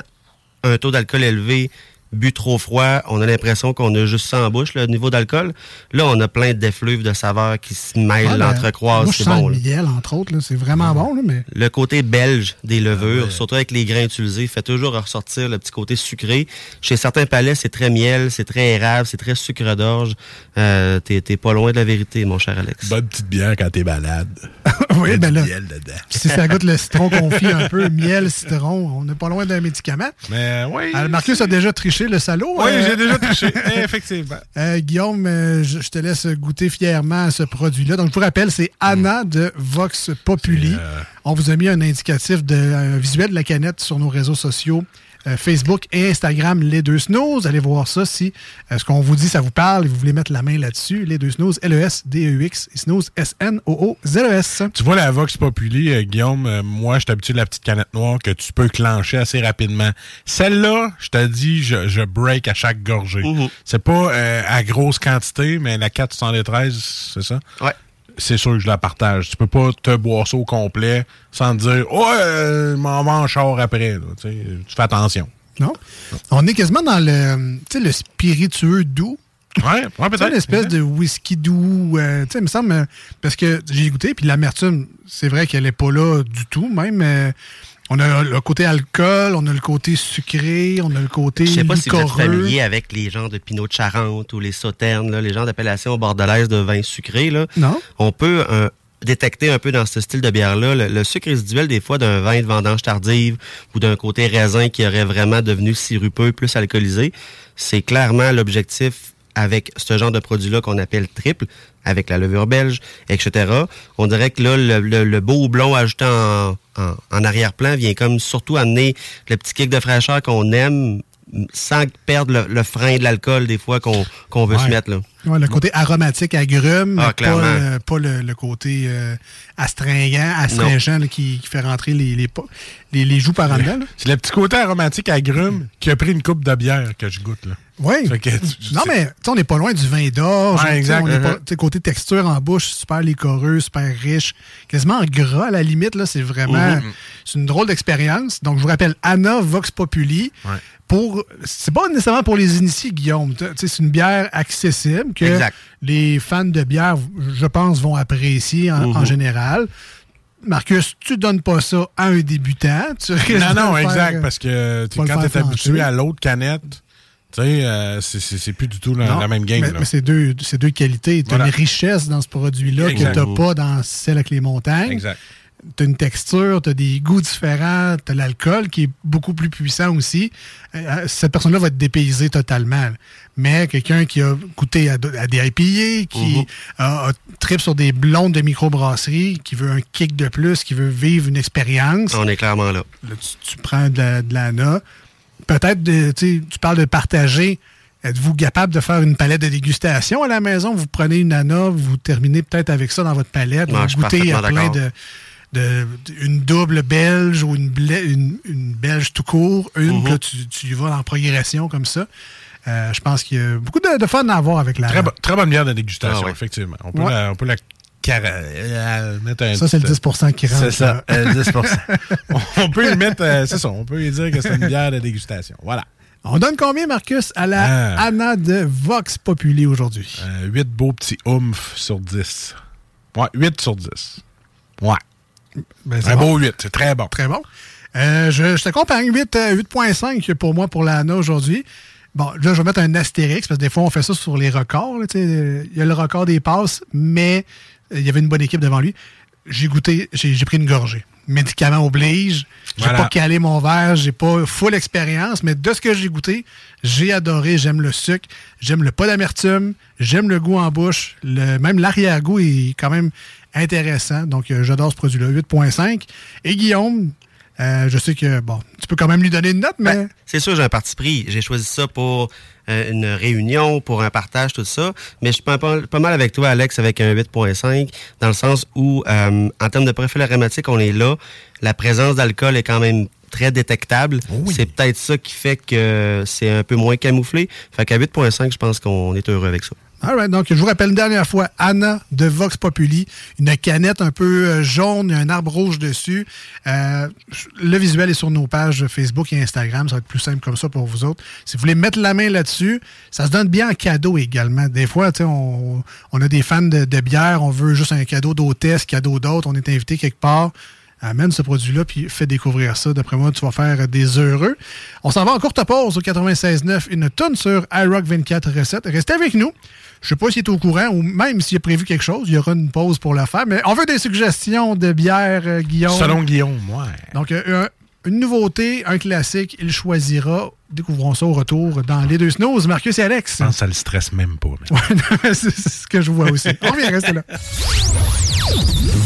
un taux d'alcool élevé bu trop froid, on a l'impression qu'on a juste ça en bouche, le niveau d'alcool. Là, on a plein d'effluves de saveurs qui se mêlent, Ouais, ben, l'entrecroise, Moi, je c'est bon. le miel, entre autres. là, C'est vraiment bon, là, mais Le côté belge des levures, surtout avec les grains utilisés, fait toujours ressortir le petit côté sucré. Chez certains palais, c'est très miel, c'est très érable, c'est très sucre d'orge. Euh, t'es, t'es pas loin de la vérité, mon cher Alex. Bonne petite bière quand t'es malade. oui, ben là. miel dedans. Si ça goûte le citron confit un peu, miel, citron, on n'est pas loin d'un médicament. Mais oui. Euh, Marcus a déjà triché le salaud. Oui, euh, j'ai déjà triché, effectivement. Euh, Guillaume, euh, je, je te laisse goûter fièrement à ce produit-là. Donc, je vous rappelle, c'est Anna de Vox Populi. On vous a mis un indicatif de un visuel de la canette sur nos réseaux sociaux. Euh, Facebook et Instagram, les deux snooze. Allez voir ça si euh, ce qu'on vous dit, ça vous parle et vous voulez mettre la main là-dessus. Les deux snooze, L-E-S-D-E-U-X snooze, S-N-O-O-Z-E-S. Tu vois la Vox Populi, euh, Guillaume, euh, moi, je suis habitué de la petite canette noire que tu peux clencher assez rapidement. Celle-là, je te dis, je, je break à chaque gorgée. C'est pas euh, à grosse quantité, mais la 413, c'est ça? Ouais. C'est sûr que je la partage. Tu peux pas te boire ça au complet sans te dire, ouais, euh, m'en va en char après. là. Tu fais attention. Non? On est quasiment dans le, le spiritueux doux. Ouais, peut-être. une espèce de whisky doux. euh, tu sais, il me semble, euh, parce que j'ai goûté, puis l'amertume, c'est vrai qu'elle est pas là du tout, même. euh, on a le côté alcool, on a le côté sucré, on a le côté Je sais pas si vous êtes familier avec les genres de Pinot de Charente ou les sauternes, là, les genres d'appellations bordelaises de vin sucré. Là. Non. On peut euh, détecter un peu dans ce style de bière-là le, le sucre résiduel des fois d'un vin de vendange tardive ou d'un côté raisin qui aurait vraiment devenu sirupeux, plus alcoolisé. C'est clairement l'objectif avec ce genre de produit-là qu'on appelle triple, avec la levure belge, etc. On dirait que là, le, le- le beau houblon ajouté en, en- en arrière-plan vient comme surtout amener le petit kick de fraîcheur qu'on aime sans perdre le, le frein de l'alcool des fois qu'on veut se mettre. Là. Ouais, le côté aromatique, agrume, Ah, mais pas, clairement. le, pas le, le côté euh, astringent, astringent là, qui, qui fait rentrer les, les, les, les joues par en dedans. C'est le petit côté aromatique agrume qui a pris une coupe de bière que je goûte. Là. Oui. Non, mais on n'est pas loin du vin d'orge. Ouais, exact. on est pas- Uh-huh. côté texture en bouche, super liquoreux, super riche, quasiment en gras à la limite. C'est vraiment c'est une drôle d'expérience. Donc, je vous rappelle, Anna Vox Populi. Pour, c'est pas nécessairement pour les initiés, Guillaume. C'est une bière accessible que Exact. les fans de bière, je pense, vont apprécier en, en Mhm. général. Marcus, tu donnes pas ça à un débutant. Tu Non, non, faire, exact, euh, parce que tu quand tu es habitué à l'autre canette, tu sais, euh, c'est- plus du tout la, Non, la même game. Mais, c'est deux, deux qualités. Tu as Voilà. une richesse dans ce produit-là que tu n'as pas dans celle avec les montagnes. Exact. Tu as une texture, tu as des goûts différents, tu as l'alcool qui est beaucoup plus puissant aussi. Euh, cette personne-là va être dépaysée totalement. Mais quelqu'un qui a goûté à, à des IPA, qui Mhm. a, a trip sur des blondes de microbrasserie, qui veut un kick de plus, qui veut vivre une expérience. On est clairement là. Là, tu, tu prends de la, de l'ANA. Peut-être, de- tu sais, tu parles de partager. Êtes-vous capable de faire une palette de dégustation à la maison? Vous prenez une ANA, vous terminez peut-être avec ça dans votre palette. Ouais, vous goûtez à plein d'accord. de, de- une double belge ou une, une, une belge tout court. Une, Mhm. puis là, tu, tu y vas en progression comme ça. Euh, je pense qu'il y a beaucoup de, de fun à avoir avec la Très, bo- très bonne bière de dégustation, Ah ouais. effectivement. On peut Ouais. la, on peut la euh, mettre un Ça, c'est le petit- 10 qui rentre, C'est ça, là. euh, 10 On peut lui mettre, euh, c'est ça, on peut lui dire que c'est une bière de dégustation. Voilà. On donne combien, Marcus, à la Ah. ANA de Vox Populi aujourd'hui? 8 Euh, beaux petits oomph sur 10. Ouais, 8 sur 10. Ouais. Ben, un bon. beau 8, c'est très bon. Très bon. Euh, je, je t'accompagne 8, euh, 8.5 pour moi pour la ANA aujourd'hui. Bon, là, je vais mettre un astérix parce que des fois, on fait ça sur les records. là, euh, Il y a le record des passes, mais euh, il y avait une bonne équipe devant lui. J'ai goûté, j'ai j'ai pris une gorgée. Médicament oblige. J'ai Voilà. pas calé mon verre, j'ai pas full expérience, mais de ce que j'ai goûté, j'ai adoré. J'aime le sucre, j'aime le pas d'amertume, j'aime le goût en bouche. Le, même l'arrière-goût est quand même intéressant. Donc, euh, j'adore ce produit-là. 8.5. Et Guillaume, euh, je sais que, bon, tu peux quand même lui donner une note, mais. Ben, c'est sûr, j'ai un parti pris. J'ai choisi ça pour euh, une réunion, pour un partage, tout ça. Mais je suis pas, mal avec toi, Alex, avec un 8.5, dans le sens où, euh, en termes de profil aromatique, on est là. La présence d'alcool est quand même très détectable. C'est peut-être ça qui fait que c'est un peu moins camouflé. Fait qu'à 8.5, je pense qu'on est heureux avec ça. Donc je vous rappelle une dernière fois, Anna de Vox Populi, une canette un peu euh, jaune, un arbre rouge dessus. Euh, le visuel est sur nos pages Facebook et Instagram, ça va être plus simple comme ça pour vous autres. Si vous voulez mettre la main là-dessus, ça se donne bien en cadeau également. Des fois, on, on a des fans de, de bière, on veut juste un cadeau d'hôtesse, cadeau d'autre, on est invité quelque part. Amène ce produit-là, puis fais découvrir ça. D'après moi, tu vas faire des heureux. On s'en va en courte pause au 96.9, une tonne sur iRock 24 recettes. Restez avec nous. Je sais pas s'il est au courant ou même s'il a prévu quelque chose, il y aura une pause pour le faire. Mais on veut des suggestions de bière, euh, Guillaume. Selon Guillaume, ouais. Donc, euh, un- une nouveauté, un classique, il choisira. Découvrons ça au retour dans les deux snooze. Marcus et Alex. Je pense que ça le stresse même pas. Ouais, c'est ce que je vois aussi. On revient, restez là.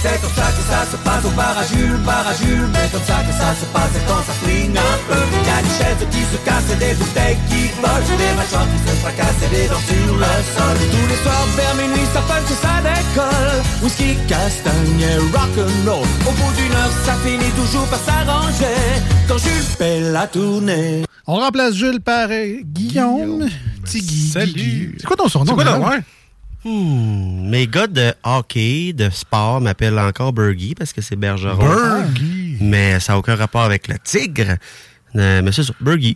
C'est comme ça que ça se passe au bar à Jules, bar à Jules Mais comme ça que ça se passe c'est quand ça flingue un peu Y a des chaises qui se cassent et des bouteilles qui volent Des mâchoires qui se fracassent et des dents sur le sol Tous les soirs vers minuit ça punch et ça décolle Whisky, castagne et rock'n'roll Au bout d'une heure ça finit toujours par s'arranger Quand Jules fait la tournée On remplace Jules par euh, Guillaume. Petit Guy. Salut. C'est quoi ton surnom? C'est quoi ton- Guillaume? Hmm, mes gars de hockey, de sport m'appellent encore Bergie parce que c'est Bergeron. Bergie? Mais ça n'a aucun rapport avec le tigre. Euh, mais c'est ça.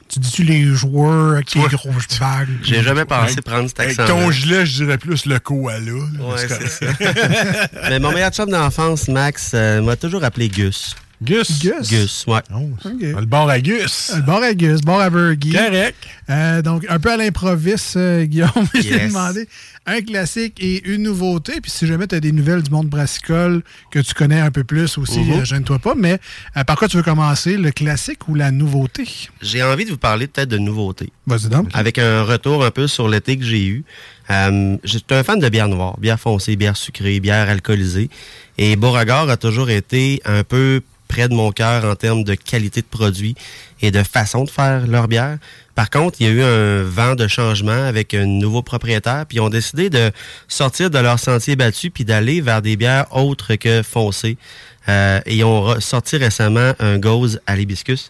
Tu dis-tu les joueurs avec les grosses bagues? J'ai jamais pensé prendre cet Avec accent. ton gilet, je dirais plus le koala. là, Ouais, c'est ça. Mais mon meilleur chum d'enfance, Max, euh, m'a toujours appelé Gus. Gus? Gus? Gus, ouais. Le bar à Gus. Le bar à Gus, bar à Burgie. Correct. Euh, donc, un peu à l'improviste, euh, Guillaume, je t'ai Yes. demandé un classique et une nouveauté. Puis si jamais tu as des nouvelles du monde brassicole que tu connais un peu plus aussi, euh, gêne-toi pas. Mais euh, par quoi tu veux commencer, le classique ou la nouveauté? J'ai envie de vous parler peut-être de nouveautés. Vas-y donc. Avec un retour un peu sur l'été que j'ai eu. Euh, J'étais un fan de bière noire, bière foncée, bière sucrée, bière alcoolisée. Et Beauregard a toujours été un peu près de mon cœur en termes de qualité de produit et de façon de faire leur bière. Par contre, il y a eu un vent de changement avec un nouveau propriétaire, puis ils ont décidé de sortir de leur sentier battu puis d'aller vers des bières autres que foncées. Euh, ils ont sorti récemment un Gose à l'hibiscus.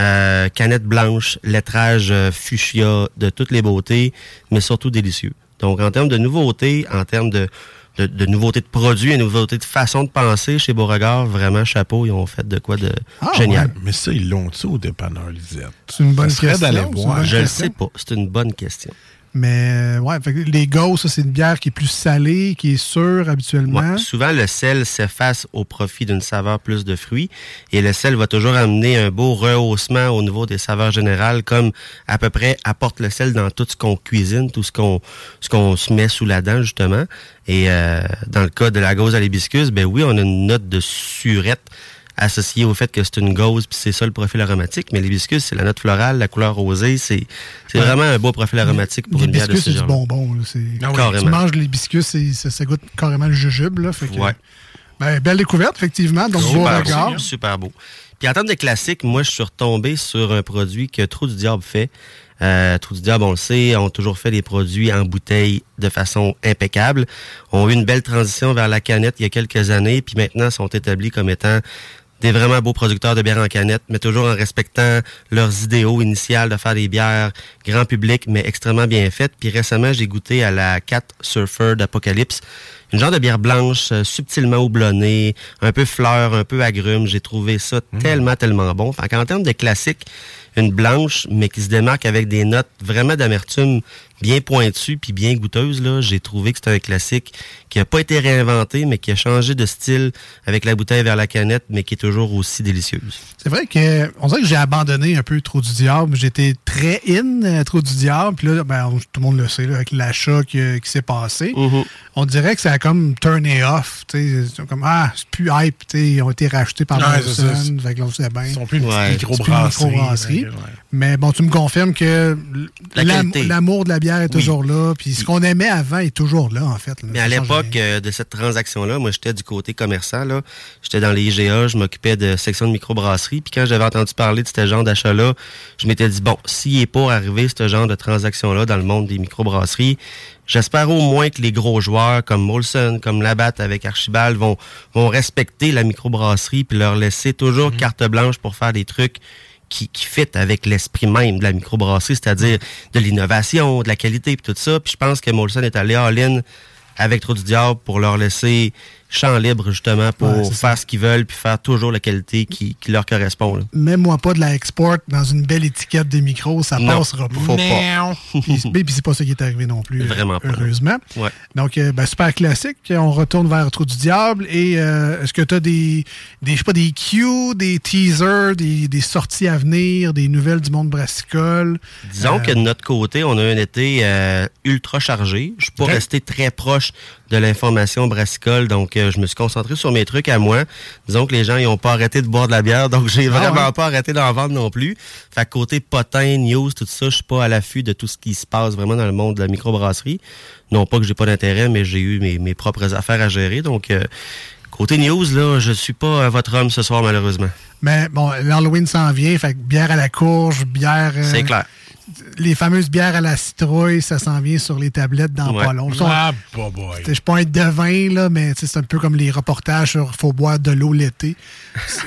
Euh, canette blanche, lettrage euh, fuchsia de toutes les beautés, mais surtout délicieux. Donc, en termes de nouveautés, en termes de, de, de nouveautés de produits et nouveautés de façon de penser chez Beauregard, vraiment chapeau, ils ont fait de quoi de Ah, génial. Mais ça, ils l'ont-tu au dépanneur Lisette? C'est une bonne Ça question, d'aller voir. Je question. sais pas, c'est une bonne question. Mais euh, ouais, fait que les c'est une bière qui est plus salée, qui est sûre habituellement. Souvent, le sel s'efface au profit d'une saveur plus de fruits et le sel va toujours amener un beau rehaussement au niveau des saveurs générales, comme à peu près apporte le sel dans tout ce qu'on cuisine, tout ce qu'on ce qu'on se met sous la dent, justement. Et euh, dans le cas de la gauze à l'hibiscus, ben oui, on a une note de surette associée au fait que c'est une gauze, puis c'est ça le profil aromatique. Mais l'hibiscus, c'est la note florale, la couleur rosée, c'est c'est Ouais. vraiment un beau profil aromatique pour une bière de L'hibiscus, ce c'est du genre. bonbon. là, c'est- Ah. Carrément. Tu manges l'hibiscus, c'est- ça, ça goûte carrément le jujube. Là, fait que- Ouais. Ben, belle découverte, effectivement. Donc, beau super regard. beau, super beau. Puis en termes de classique, moi, je suis retombé sur un produit que Trou du Diable fait. Euh, Trou du Diable, on le sait, ont toujours fait des produits en bouteille de façon impeccable. Ont eu une belle transition vers la canette il y a quelques années, puis maintenant sont établis comme étant des vraiment beaux producteurs de bières en canette, mais toujours en respectant leurs idéaux initiales de faire des bières grand public, mais extrêmement bien faites. Puis récemment, j'ai goûté à la Cat Surfer d'Apocalypse. Une genre de bière blanche, euh, subtilement houblonnée, un peu fleur, un peu agrume. J'ai trouvé ça tellement, tellement bon. Fait qu'en termes de classique, une blanche, mais qui se démarque avec des notes vraiment d'amertume bien pointues puis bien goûteuses, là, j'ai trouvé que c'était un classique qui a pas été réinventé, mais qui a changé de style avec la bouteille vers la canette, mais qui est toujours aussi délicieuse. C'est vrai que on dirait que j'ai abandonné un peu Trop du Diable. J'étais très in euh, Trop du Diable. Puis là, ben, tout le monde le sait, là, avec l'achat qui, qui s'est passé. Mm-hmm. On dirait que ça a comme turné off. tu sais. C'est comme, ah, c'est plus hype. tu sais, Ils ont été rachetés par Ouais, c'est ça. Molson. Fait que là, bien. Ils sont plus une petite C'est plus une microbrasserie, ouais. Mais bon, tu me confirmes que l'amour de la bière est Oui. toujours là. Puis ce qu'on aimait avant est toujours là, en fait. là. Mais à l'époque euh, de cette transaction-là, moi, j'étais du côté commerçant. là. J'étais dans les IGA, je m'occupais de section de microbrasserie. Puis quand j'avais entendu parler de ce genre d'achat-là, je m'étais dit, bon, s'il est pour arriver ce genre de transaction-là dans le monde des microbrasseries, j'espère au moins que les gros joueurs comme Molson, comme Labatt avec Archibald vont, vont respecter la microbrasserie puis leur laisser toujours Mhm. carte blanche pour faire des trucs qui, qui fit avec l'esprit même de la microbrasserie, c'est-à-dire de l'innovation, de la qualité, puis tout ça. Puis je pense que Molson est allé all-in avec Trop du Diable pour leur laisser champ libre, justement, pour Ouais, faire ce qu'ils veulent, puis faire toujours la qualité qui, qui leur correspond. Mets-moi pas de la export dans une belle étiquette des micros, ça Non, passera pas. faut pas. puis, c'est pas ça qui est arrivé non plus. Vraiment pas. Heureusement. Ouais. Donc, euh, ben, super classique. On retourne vers Trou du Diable. Et euh, est-ce que tu as des, des, je sais pas, des cues, des teasers, des, des sorties à venir, des nouvelles du monde brassicole? Disons Euh, que de notre côté, on a un été ultra chargé. Je suis pas resté très proche de l'information brassicole, donc euh, je me suis concentré sur mes trucs à moi. Disons que les gens ils ont pas arrêté de boire de la bière, donc j'ai Ah vraiment ouais? pas arrêté d'en vendre non plus. Fait que côté potin, news, tout ça, je suis pas à l'affût de tout ce qui se passe vraiment dans le monde de la microbrasserie. Non pas que j'ai pas d'intérêt, mais j'ai eu mes, mes propres affaires à gérer, donc euh, côté news là, je suis pas euh, votre homme ce soir malheureusement. Mais bon, l'Halloween s'en vient. Fait que bière à la courge, bière. euh, C'est clair. Les fameuses bières à la citrouille, ça s'en vient sur les tablettes dans Ouais. pas long. Ah, bah, boy. Je suis pas un devin, là, mais c'est un peu comme les reportages sur faut boire de l'eau l'été.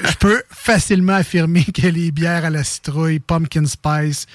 Je peux facilement affirmer que les bières à la citrouille, pumpkin spice,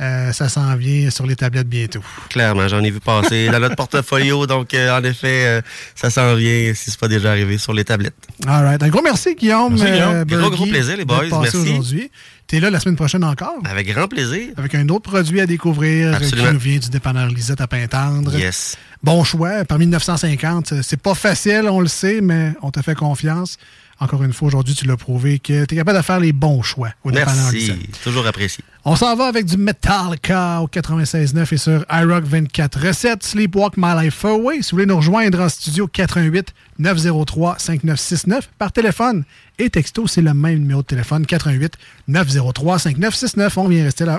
Euh, ça s'en vient sur les tablettes bientôt. Clairement, j'en ai vu passer dans notre portfolio, donc euh, en effet, euh, ça s'en vient si c'est pas déjà arrivé sur les tablettes. All right. Un gros merci, Guillaume. Merci, Guillaume. euh, Gros, gros plaisir, les boys. Merci. aujourd'hui. Tu es là la semaine prochaine encore. Avec grand plaisir. Avec un autre produit à découvrir euh, Absolument. qui nous vient du dépanneur Lisette à Pintendre. Yes. Bon choix, parmi 950. C'est pas facile, on le sait, mais on te fait confiance. Encore une fois, aujourd'hui, tu l'as prouvé que tu es capable de faire les bons choix au Merci. Toujours apprécié. On s'en va avec du Metallica au 96.9 et sur iRock 24. Recette Sleepwalk My Life Away. Si vous voulez nous rejoindre en studio 88 903 5969 par téléphone et texto, c'est le même numéro de téléphone 88 903 5969. On vient rester là.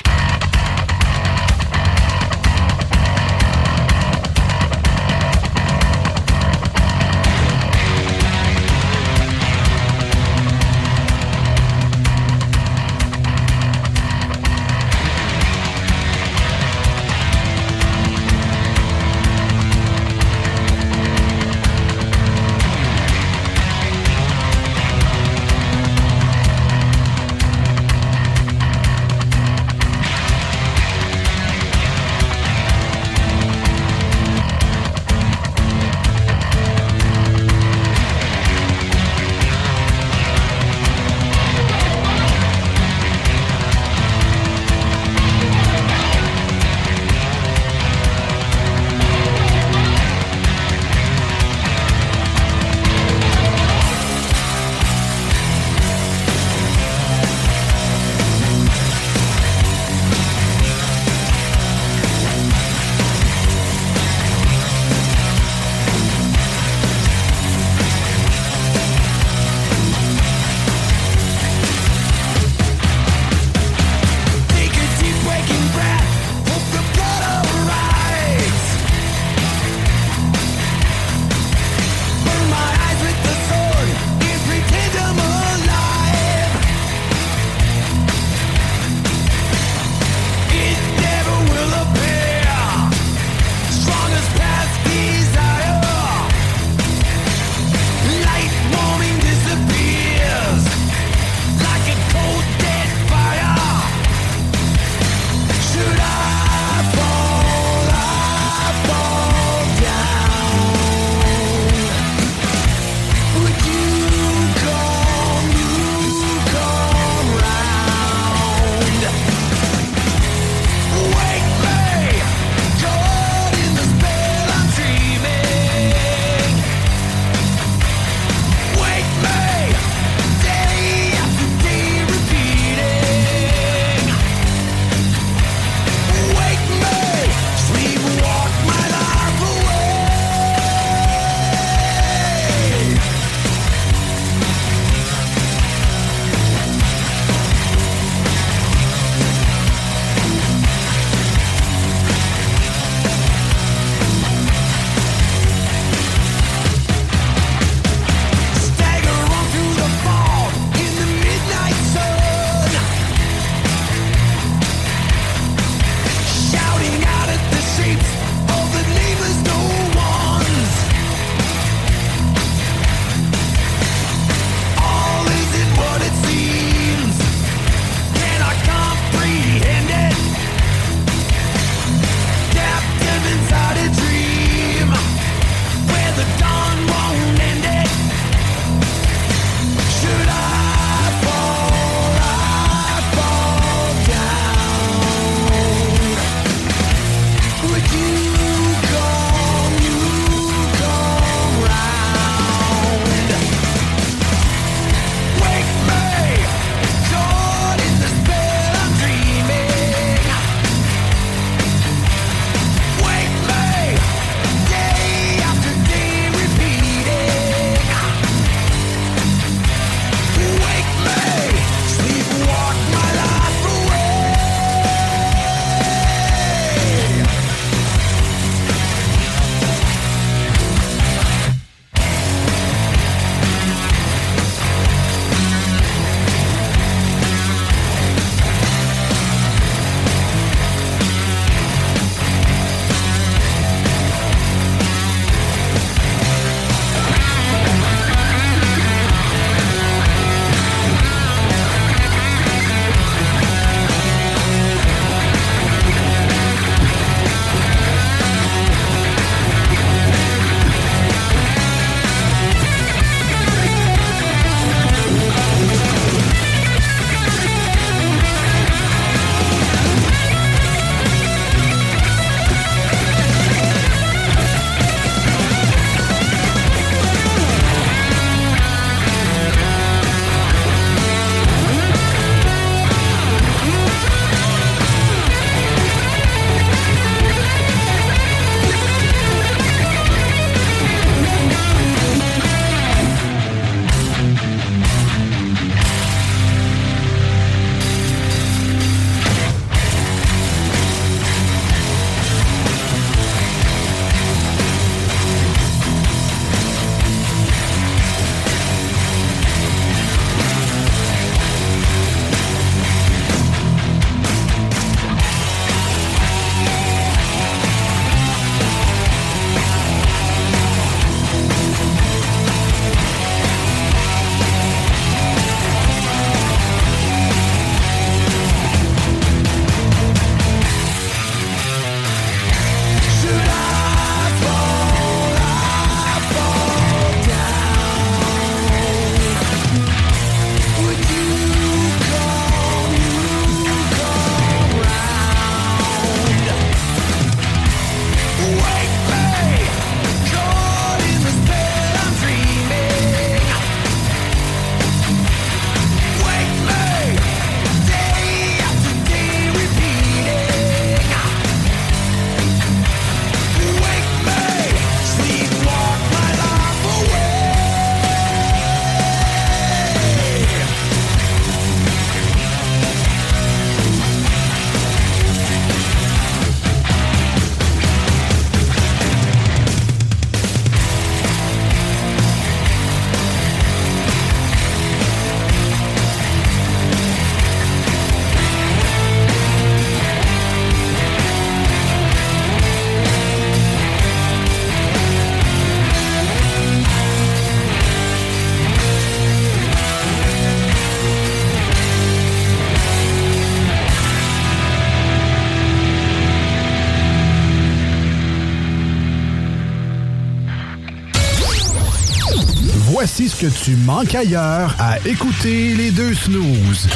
Que tu manques ailleurs à écouter les deux snooze.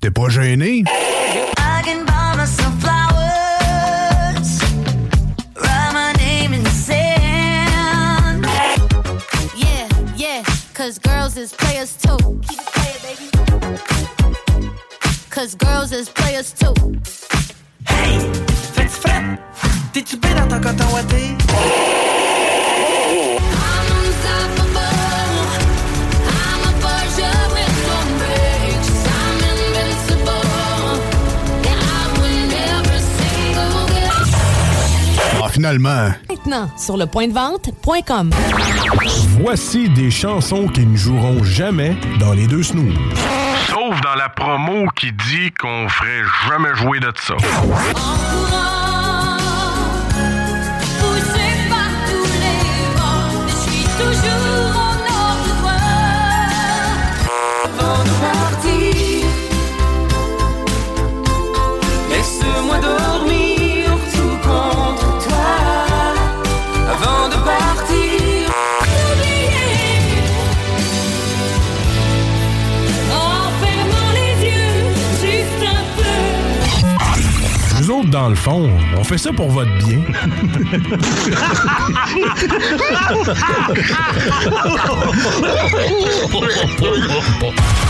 T'es pas gêné? I can buy myself flowers, write my name in the sand. Yeah, yeah, cause girls is players too. Keep it playing, baby. Cause girls is players too. Hey, frais? T'es-tu bien dans ton coton ouaté? I'm finalement. Maintenant, sur le point de vente.com. Voici des chansons qui ne joueront jamais dans les deux snooze. Sauf dans la promo qui dit qu'on ferait jamais jouer de ça. Le fond, on fait ça pour votre bien.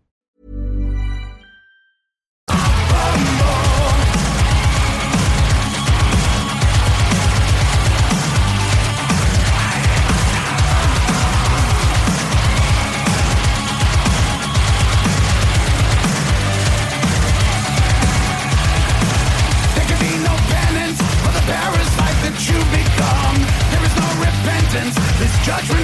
Judgment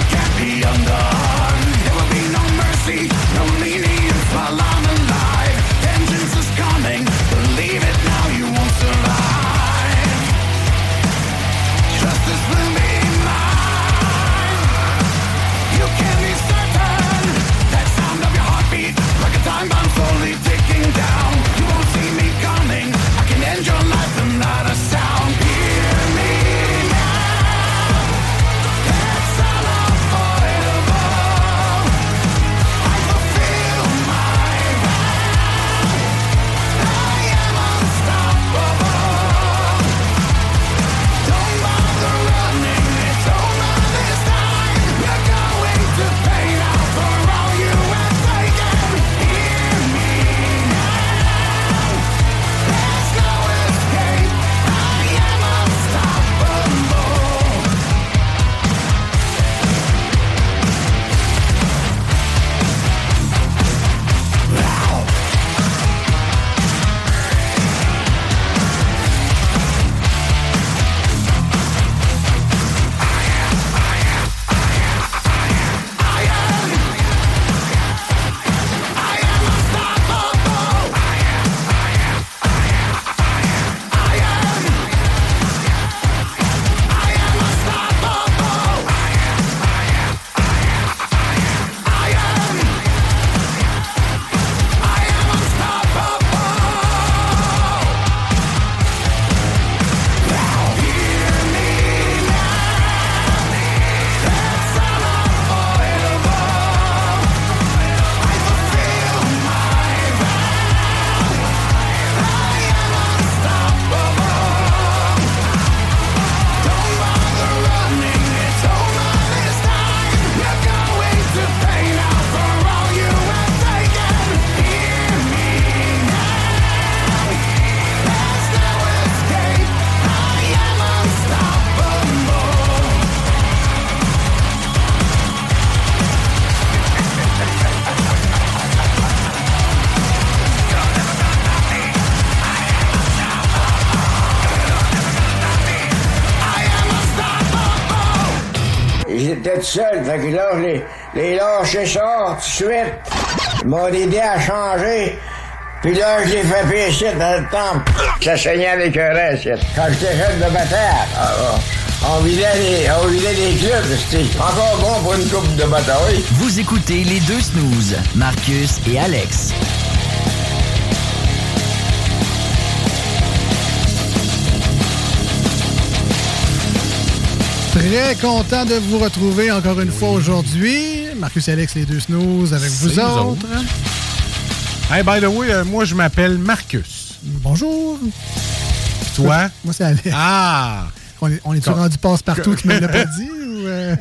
j'étais tout seul. Fait que là, je l'ai- les lâché ça tout de suite. Ils m'ont aidé à changer. Puis là, je l'ai fait pécher dans le temple. Ça saignait avec un reste. Quand j'étais jeune de bataille, ah, on vidait les, on vidait les clubs. C'était encore bon pour une coupe de bataille. Vous écoutez les deux snooze, Marcus et Alex. Très content de vous retrouver encore une fois aujourd'hui. Marcus et Alex, les deux snooze, avec vous nous autres. Hey, by the way, euh, moi, je m'appelle Marcus. Bonjour. Toi? Moi, c'est Alex. Ah! On est, on Quand- rendu passe-partout qui me l'a pas dit? Ou euh?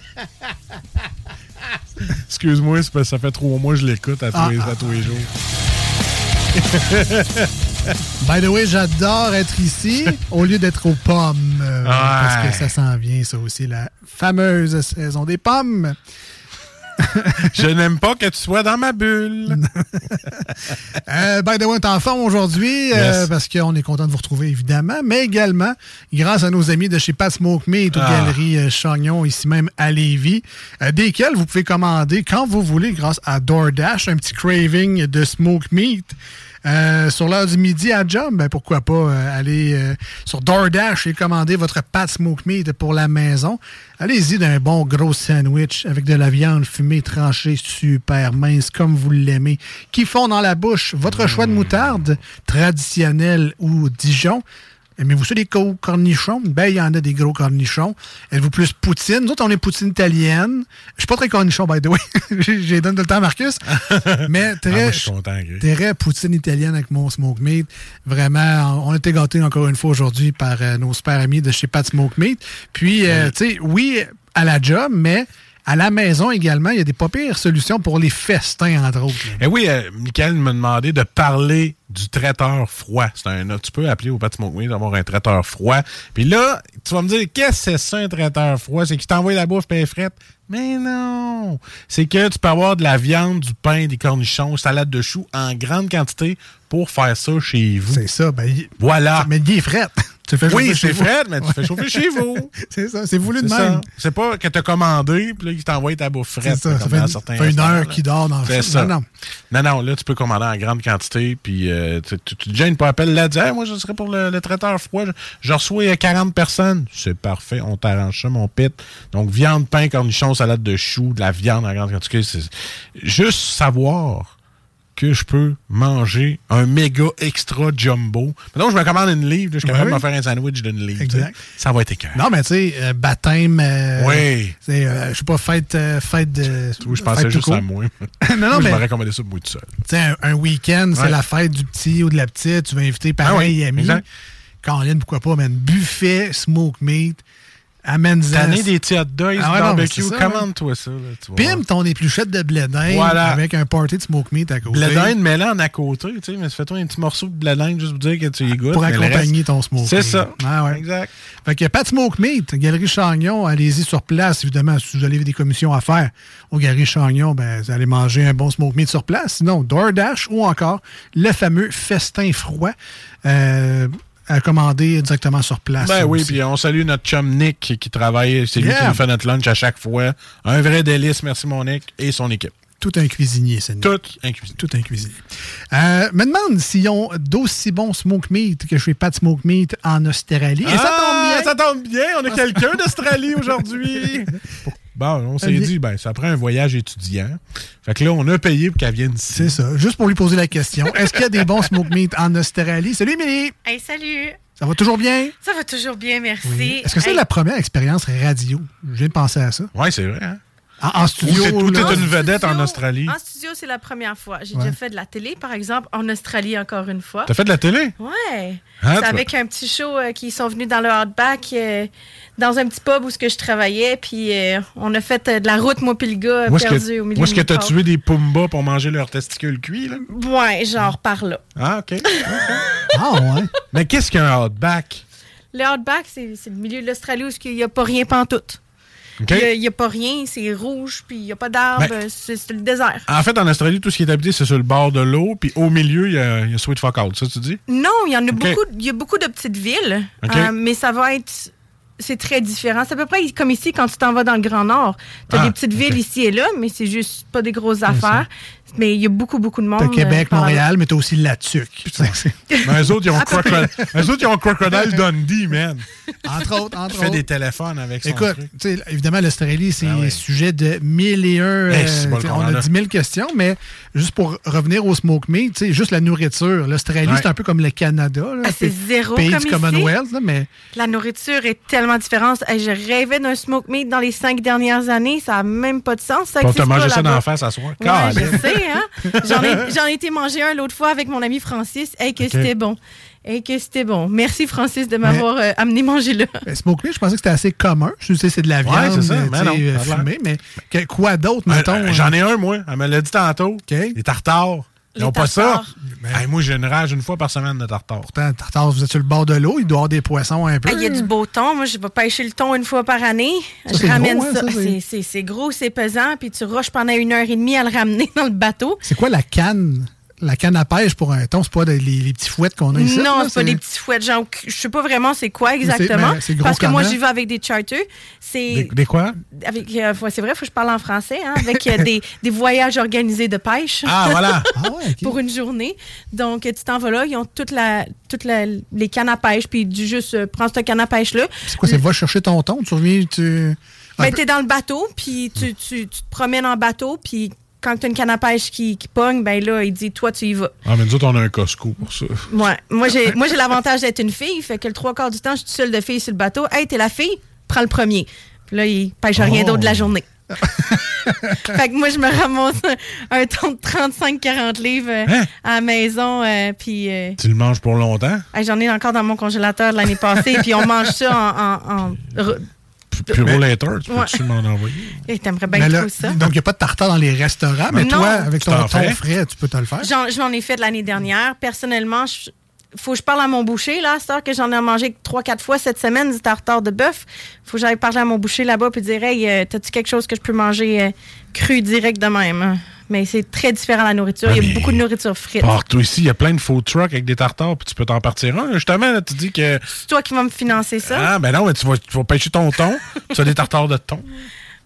Excuse-moi, ça fait trois mois que je l'écoute à, tous Ah, ah, à tous les jours. By the way, j'adore être ici au lieu d'être aux pommes. euh, Ouais. Parce que ça s'en vient, ça aussi, la fameuse saison des pommes. je n'aime pas que tu sois dans ma bulle. Euh, by the way, on est en forme aujourd'hui euh, parce qu'on est content de vous retrouver, évidemment, mais également grâce à nos amis de chez Pat Smoke Meat aux Ah. Galeries euh, Chagnon, ici même à Lévis, euh, desquels vous pouvez commander quand vous voulez grâce à DoorDash, un petit craving de Smoke Meat. Euh, sur l'heure du midi à job, ben pourquoi pas euh, aller euh, sur DoorDash et commander votre Pat Smoke Meat pour la maison. Allez-y d'un bon gros sandwich avec de la viande fumée tranchée super mince comme vous l'aimez, qui fond dans la bouche. Votre choix de moutarde, traditionnelle ou Dijon. Aimez-vous ça, des gros cornichons? Ben, il y en a des gros cornichons. Êtes-vous plus poutine? Nous autres, on est poutine italienne. Je suis pas très cornichon, by the way. J'ai donné tout le temps à Marcus. Mais Ah, très, moi, content, poutine italienne avec mon smoke meat. Vraiment, on a été gâtés encore une fois aujourd'hui par euh, nos super amis de chez Pat Smoke Meat. Puis, euh, tu sais, oui, à la job, mais à la maison également, il y a des pas pires solutions pour les festins, entre autres. Eh oui, euh, Michael m'a demandé de parler du traiteur froid. C'est un, tu peux appeler au Smoke Meat d'avoir un traiteur froid. Puis là, tu vas me dire, qu'est-ce que c'est ça, un traiteur froid? C'est qu'il t'envoie la bouffe et frette. Mais non! C'est que tu peux avoir de la viande, du pain, des cornichons, salade de choux en grande quantité pour faire ça chez vous. C'est ça. Ben, il- voilà. Mais il est fret. Tu fais Oui, c'est fret, mais tu fais chauffer chez vous. c'est ça, c'est voulu de même. C'est pas que t'as commandé, puis là, il t'envoie ta bouffe frette. ça, ça fait fait une heure qu'il dort dans le ça. Non, Non, non. non. là, tu peux commander en grande quantité, puis euh, tu, tu, tu te gênes pas, appelle là, dis, Hey, moi, je serais pour le, le traiteur froid. Je, je reçois euh, 40 personnes. C'est parfait, on t'arrange ça, mon pit. Donc, viande, pain, cornichons, salade de choux, de la viande en grande quantité. C'est juste savoir que je peux manger un méga extra jumbo. Maintenant, je me commande une livre, je suis capable Oui. de me faire un sandwich d'une livre. Exact. Ça va être écœur. Non, mais tu sais, euh, baptême. euh, Oui. euh, je sais pas, fête, euh, fête de. Oui, je pensais juste à moi. non, non, Moi, je mais. m'aurais commandé ça pour moi tout seul. Tu sais, un, un week-end, c'est Ouais. la fête du petit ou de la petite. Tu vas inviter pareil, Ah oui, amis. exact. Caroline, pourquoi pas, man. Buffet, smoke meat. Amène T'as né des hot dogs, Ah ouais, mais barbecue? c'est ça, Commande-toi ça. Là, Pim ton épluchette de Voilà. avec un party de smoke meat à côté. Blé d'Inde, mets-le en à côté, tu sais, mais fais-toi un petit morceau de blé d'Inde juste pour dire que tu y goûtes. Pour mais accompagner ton smoke C'est meat. ça. Ah ouais. Exact. Fait que pas de smoke meat, Galerie Chagnon, allez-y sur place, évidemment. Si vous avez des commissions à faire au Galerie Chagnon, ben, vous allez manger un bon smoke meat sur place. Sinon, DoorDash ou encore le fameux festin froid euh, à commander directement sur place. Ben oui, puis on salue notre chum Nick qui, travaille. C'est lui qui nous fait notre lunch à chaque fois. Un vrai délice, merci mon Nick et son équipe. Tout un cuisinier, c'est Tout un cuisinier. Tout un cuisinier. Euh, me demande s'ils ont d'aussi bons smoke meat que je fais pas de smoke meat en Australie. Et ça tombe Ah, bien. Ça tombe bien, on a quelqu'un d'Australie aujourd'hui. Bon, on s'est dit, ben, ça prend un voyage étudiant. Fait que là, on a payé pour qu'elle vienne ici. C'est ça. Juste pour lui poser la question. Est-ce qu'il y a des bons smoke meat en Australie? Salut, Émilie! Hey, salut! Ça va toujours bien? Ça va toujours bien, merci. Est-ce que c'est Hey, la première expérience radio? Je viens de penser à ça. Oui, c'est vrai. Hein? En, en studio. C'est- là? une vedette en Australie. En studio, c'est la première fois. J'ai Ouais. déjà fait de la télé, par exemple, en Australie encore une fois. T'as fait de la télé? Ouais. Hein, c'est avec un petit show euh, qui sont venus dans le Outback, euh, dans un petit pub où ce que je travaillais, puis euh, on a fait euh, de la route, moi puis le gars, Où perdu que, au milieu où est-ce de que t'as tué des pumbas pour manger leurs testicules cuits, là? Ouais, genre par là. Ah, OK. Ah, ouais. Mais qu'est-ce qu'un outback? Le c'est c'est le milieu de l'Australie où il n'y a pas rien pantoute. Il n'y a, pas rien, c'est rouge, puis il n'y a pas d'arbres, Ben- c'est le désert. En fait, en Australie, tout ce qui est habité, c'est sur le bord de l'eau, puis au milieu, il y a, y a Sweet Fuck Out, ça, tu dis? Non, il y en a beaucoup, il y a beaucoup de petites villes, euh, mais ça va être c'est très différent. C'est à peu près comme ici quand tu t'en vas dans le Grand Nord. Tu as Ah, des petites villes ici et là, mais c'est juste pas des grosses affaires. Mais il y a beaucoup, beaucoup de monde. T'as Québec, euh. Montréal, mais t'as aussi la TUC. Mais eux autres, ils ont, crocodile, eux autres, ils ont Crocodile Dundee, man. Entre autres, entre Il fait autres. des téléphones avec son Écoute, truc. évidemment, l'Australie, c'est Ah sujet de mille et un. Eh, euh, bon, on a. 10 000 questions, mais juste pour revenir au smoke meat, tu sais, juste la nourriture. L'Australie, Ouais. c'est un peu comme le Canada. Ah, c'est zéro pays comme du ici. Commonwealth, là, mais La nourriture est tellement différente. Hey, je rêvais d'un smoke meat dans les cinq dernières années. Ça n'a même pas de sens. Ça On existe t'a mangé pas ça la face à soir. Ouais, Calais. je sais, hein? J'en ai, j'en ai été manger un l'autre fois avec mon ami Francis. Hey, que c'était bon. Hey, que c'était bon. Merci, Francis, de m'avoir euh, amené manger là. euh, smoke meat, je pensais que c'était assez commun. Je sais, c'est de la Ouais, viande c'est ça, euh, mais non, fumée, mais que- quoi d'autre, mettons? euh, J'en ai un, moi. Elle me l'a dit tantôt. Les tartares. Ils n'ont pas ça. Hey, moi, j'ai une rage une fois par semaine de tartare. Pourtant, tartare, vous êtes sur le bord de l'eau, il doit y avoir des poissons un peu. Ah, Il y a du beau thon. Moi, je vais pêcher le thon une fois par année. Ça, je ramène gros, hein, ça. ça, c'est- gros, c'est pesant. Puis tu rushes pendant une heure et demie à le ramener dans le bateau. C'est quoi la canne? La canne à pêche pour un thon, c'est pas les, les petits fouettes qu'on a ici? non, c'est pas des petits fouettes. Genre, je sais pas vraiment c'est quoi exactement. mais gros parce que moi, j'y vais avec des charters. C'est Des, des quoi? avec euh, c'est vrai, faut que je parle en français, hein, avec euh, des, des voyages organisés de pêche. Ah, voilà. Pour une journée. Donc, tu t'en vas là, ils ont toute la, toute la, les cannes à pêche, puis du juste, euh, prends cette canne à pêche-là. C'est quoi, c'est va chercher ton thon, tu reviens, tu... Ben, t'es dans le bateau, puis tu, tu, tu te promènes en bateau, puis quand t'as une canne à pêche qui, qui pogne, ben là, il dit, toi, tu y vas. Ah, mais nous autres, on a un Costco pour ça. Ouais. Moi, j'ai, moi, j'ai l'avantage d'être une fille, fait que le trois quarts du temps, je suis seule de fille sur le bateau. Hey, t'es la fille? Prends le premier. Puis là, il pêche rien Oh. d'autre de la journée. fait que moi, je me ramasse un, ton de 35-40 livres euh, Hein? à la maison, euh, puis euh, Tu le manges pour longtemps? j'en ai encore dans mon congélateur de l'année passée, puis on mange ça en... en, en- re- Puro later, tu Ouais. peux-tu m'en envoyer? T'aimerais bien trop ça? donc, il n'y a pas de tartare dans les restaurants, mais toi, avec ton thon frais, tu peux te le faire. J'en, j'en ai fait l'année dernière. Personnellement, il faut que je parle à mon boucher, là, à que j'en ai mangé trois, quatre fois cette semaine, du tartare de bœuf. faut que j'aille parler à mon boucher là-bas et dire Hey, euh, t'as-tu quelque chose que je peux manger euh, cru direct de même? Mais c'est très différent la nourriture. Il y a beaucoup de nourriture frite. Partout ici, il y a plein de food trucks avec des tartares, puis tu peux t'en partir un. Justement, là, tu dis que. C'est toi qui vas me financer ça. Ah, ben non, mais tu vas, tu vas pêcher ton thon. tu as des tartares de thon.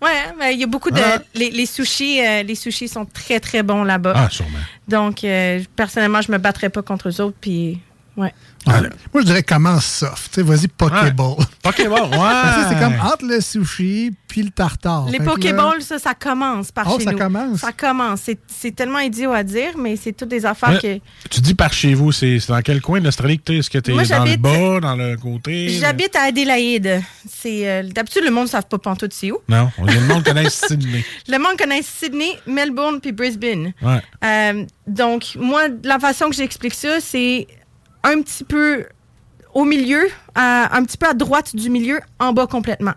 Ouais, mais il y a beaucoup de. Ah. Les, les sushis, euh, les sushis sont très, très bons là-bas. Ah, sûrement. Donc, euh, personnellement, je me battrais pas contre eux autres. Puis, ouais. Ouais. Moi, je dirais commence soft. Tu Vas-y, Pokéball. Pokéball, ouais. Parce que c'est comme entre le sushi puis le tartare. Les Fait que là- Pokéballs, ça, ça commence par Oh, chez ça nous. commence? Ça commence. C'est- C'est tellement idiot à dire, mais c'est toutes des affaires Mais que. Tu dis par chez vous, c'est c'est dans quel coin de l'Australie que t'es? Est-ce que t'es dans Moi, le bas, dans le côté? J'habite à Adélaïde. C'est euh, D'habitude, le monde ne savent pas pantoute c'est où. Non, on dit le monde connaît Sydney. Le monde connaît Sydney, Melbourne puis Brisbane. Ouais. Euh, donc, moi, la façon que j'explique ça, c'est un petit peu au milieu, à- un petit peu à droite du milieu, en bas complètement.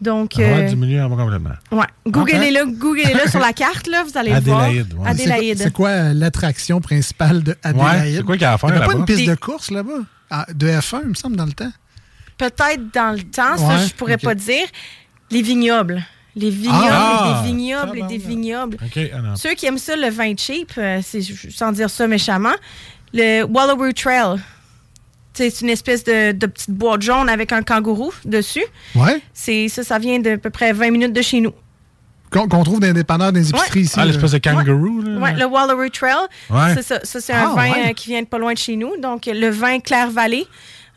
Donc, Ah ouais, euh, du milieu, en bas complètement. ouais. Googlez Ok. là, googlez là sur la carte, là, vous allez Adélaïde, voir. ouais. Adélaïde. C'est quoi euh, l'attraction principale de Adélaïde? c'est quoi qu'il y a à faire avait pas là-bas? une piste de course là-bas? Ah, de F1, il me semble, dans le temps. Peut-être dans le temps, ça, Ouais, je pourrais pas dire. Les vignobles. Les vignobles Ah! et des vignobles et des vignobles. OK, ah. Ceux qui aiment ça, le vin cheap, euh, c'est, sans dire ça méchamment, le Wallaroo Trail. C'est une espèce de, de petite boîte jaune avec un kangourou dessus. Ouais. C'est, ça, ça vient de à peu près 20 minutes de chez nous. Qu'on trouve dans les dépanneurs des épiceries ici. Ah, l'espèce de kangaroo, là? Ouais, le Wallaroo Trail. Ouais. C'est ça. Ça, c'est un Ah, vin ouais. euh, qui vient de pas loin de chez nous. Donc, le vin Claire Valley,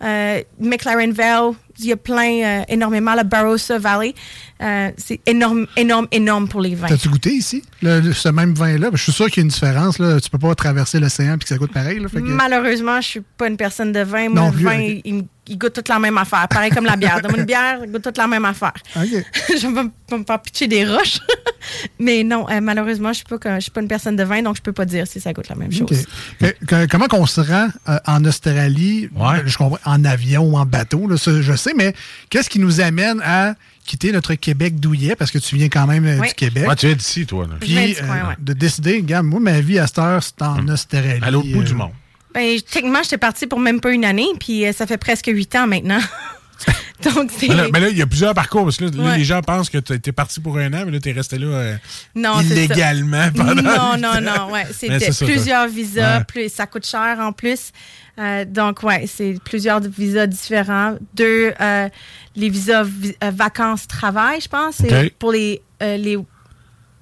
euh, McLaren Vale, il y a plein, euh, énormément. Le Barossa Valley. Euh, c'est énorme, énorme, énorme pour les vins. T'as-tu goûté ici, le- ce même vin-là? Je suis sûr qu'il y a une différence. Là. Tu peux pas traverser l'océan et que ça goûte pareil. Là, fait que- Malheureusement, je suis pas une personne de vin. Moi, Non le vin, il, il goûte toute la même affaire. Pareil comme la bière. Donne-moi une bière, il goûte toute la même affaire. OK. je vais me, vais me faire pitcher des roches. Mais non, euh, malheureusement, je pas je suis pas une personne de vin, donc je peux pas dire si ça goûte la même chose. OK. Que- que- comment qu'on se rend euh, en Australie, je comprends, en avion ou en bateau, là, ça, je sais, mais qu'est-ce qui nous amène à quitter notre Québec douillet, parce que tu viens quand même euh, Oui. du Québec. Ouais, tu es d'ici, toi. Là. Je viens Puis du coin, euh, ouais. de décider, regarde, moi, ma vie à cette heure, c'est en Australie. À l'autre bout euh, du monde. Ben, techniquement, j'étais partie pour même pas une année, puis euh, ça fait presque huit ans maintenant. Donc, c'est. Mais là, mais là, il y a plusieurs parcours. Parce que là, les gens pensent que tu es parti pour un an, mais là, tu es resté là euh, Non, illégalement pendant. Non, non, non, ouais. C'est plusieurs ça. visas, Ouais. plus, ça coûte cher en plus. Euh, donc, ouais, c'est plusieurs visas différents. Deux, euh, les visas vi- euh, vacances-travail, je pense, pour les, les,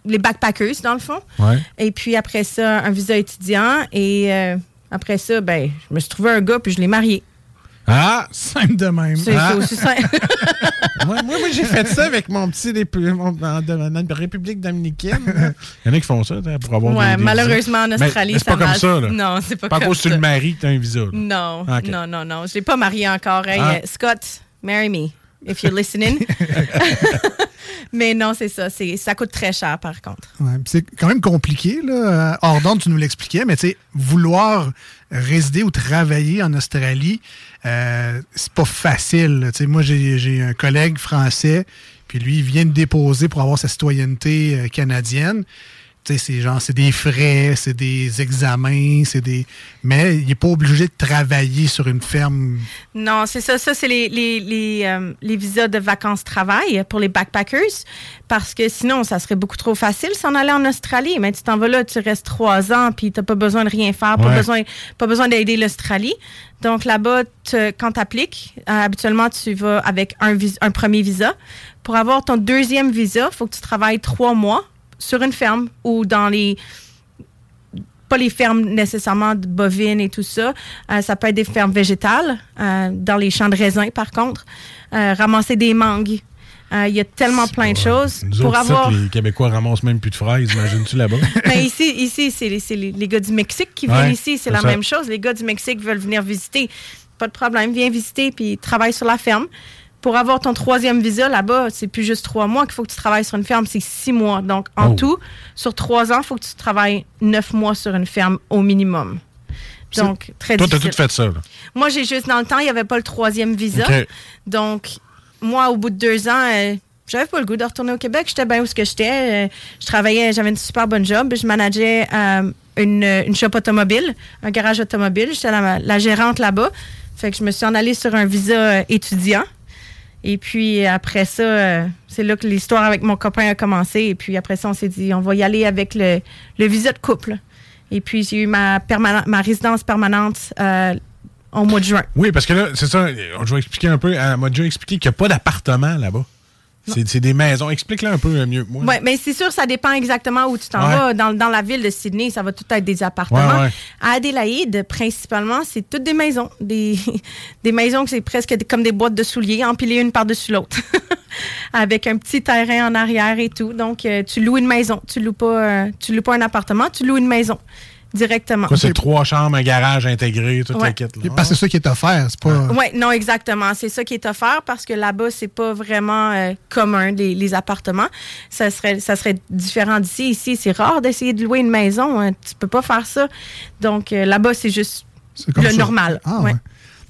les backpackers, dans le fond. Ouais. Et puis après ça, un visa étudiant. Et après ça, ben, je me suis trouvé un gars, puis je l'ai marié. Ah! Simple de même. C'est Ah. aussi simple. moi, moi, moi, j'ai fait ça avec mon petit mon- la République dominicaine. Il y en a qui font ça pour avoir Ouais, des- des malheureusement, en visas. Mais- Australie, mais c'est ça pas comme marche. ça. Là. Non, c'est pas Pas à comme cause que tu ça. le maries que tu as un visa. là. Non, Ah, non, non, non. Je l'ai pas marié encore. Hey, Ah. euh, Scott, marry me, if you're listening. Mais non, c'est ça. c'est- Ça coûte très cher, par contre. Ouais, c'est quand même compliqué. Là. D'onde, tu nous l'expliquais, mais tu sais, vouloir résider ou travailler en Australie, euh, c'est pas facile. moi, j'ai j'ai un collègue français, puis lui, il vient de déposer pour avoir sa citoyenneté euh, canadienne. Tu sais, c'est genre, c'est des frais, c'est des examens, c'est des. Mais il n'est pas obligé de travailler sur une ferme. Non, c'est ça. Ça, c'est les, les, les, euh, les visas de vacances-travail pour les backpackers. Parce que sinon, ça serait beaucoup trop facile s'en aller en Australie. Mais tu t'en vas là, tu restes trois ans, puis tu n'as pas besoin de rien faire, pas Ouais. besoin, pas besoin d'aider l'Australie. Donc là-bas, quand tu appliques, habituellement, tu vas avec un, vis- un premier visa. Pour avoir ton deuxième visa, il faut que tu travailles trois mois sur une ferme ou dans les pas les fermes nécessairement de bovines et tout ça. Euh, ça peut être des fermes végétales, euh, dans les champs de raisins, par contre. Euh, ramasser des mangues. Il y a tellement plein de choses. Nous Pour autres, ça, avoir. les Québécois ramassent même plus de fraises, imagines-tu là-bas? Mais ici, ici c'est les, les- les gars du Mexique qui Ouais, viennent ici. C'est c'est la ça. même chose. Les gars du Mexique veulent venir visiter. Pas de problème. Viens visiter puis travaille sur la ferme. Pour avoir ton troisième visa là-bas, c'est plus juste trois mois qu'il faut que tu travailles sur une ferme, c'est six mois. Donc, en Oh. tout, sur trois ans, il faut que tu travailles neuf mois sur une ferme au minimum. Donc, très Toi, t'as difficile. tout fait ça. là. Moi, j'ai juste dans le temps, il n'y avait pas le troisième visa. Donc, moi, au bout de deux ans, euh, j'avais pas le goût de retourner au Québec. J'étais bien où ce que j'étais. Euh, je travaillais, j'avais une super bonne job. Je manageais euh, une, une shop automobile, un garage automobile. J'étais la, la gérante là-bas. Fait que je me suis en allée sur un visa étudiant. Et puis après ça, euh, c'est là que l'histoire avec mon copain a commencé. Et puis après ça, on s'est dit, on va y aller avec le, visa de couple. Et puis j'ai eu ma, ma résidence permanente euh, au mois de juin. Oui, parce que là, c'est ça, je vais expliquer un peu. Elle m'a déjà expliqué qu'il n'y a pas d'appartement là-bas. C'est des maisons. Explique-le un peu mieux que moi. Oui, mais c'est sûr, ça dépend exactement où tu t'en Ouais. vas. Dans, dans la ville de Sydney, ça va tout être des appartements. Ouais, ouais. À Adélaïde, principalement, c'est toutes des maisons. Des, des maisons que c'est presque comme des boîtes de souliers, empilées une par-dessus l'autre. Avec un petit terrain en arrière et tout. Donc, euh, tu loues une maison. Tu loues pas, euh, tu loues pas un appartement, tu loues une maison directement. Quoi, c'est trois chambres, un garage intégré, toute Ouais. la quête. là. Parce que c'est ça qui est offert. C'est pas. Oui, non, exactement. C'est ça qui est offert parce que là-bas, c'est pas vraiment euh, commun, les, les appartements. Ça serait, ça serait différent d'ici. Ici, c'est rare d'essayer de louer une maison. hein. Tu peux pas faire ça. Donc, euh, là-bas, c'est juste comme le ça. normal. Ah, Ouais. ouais.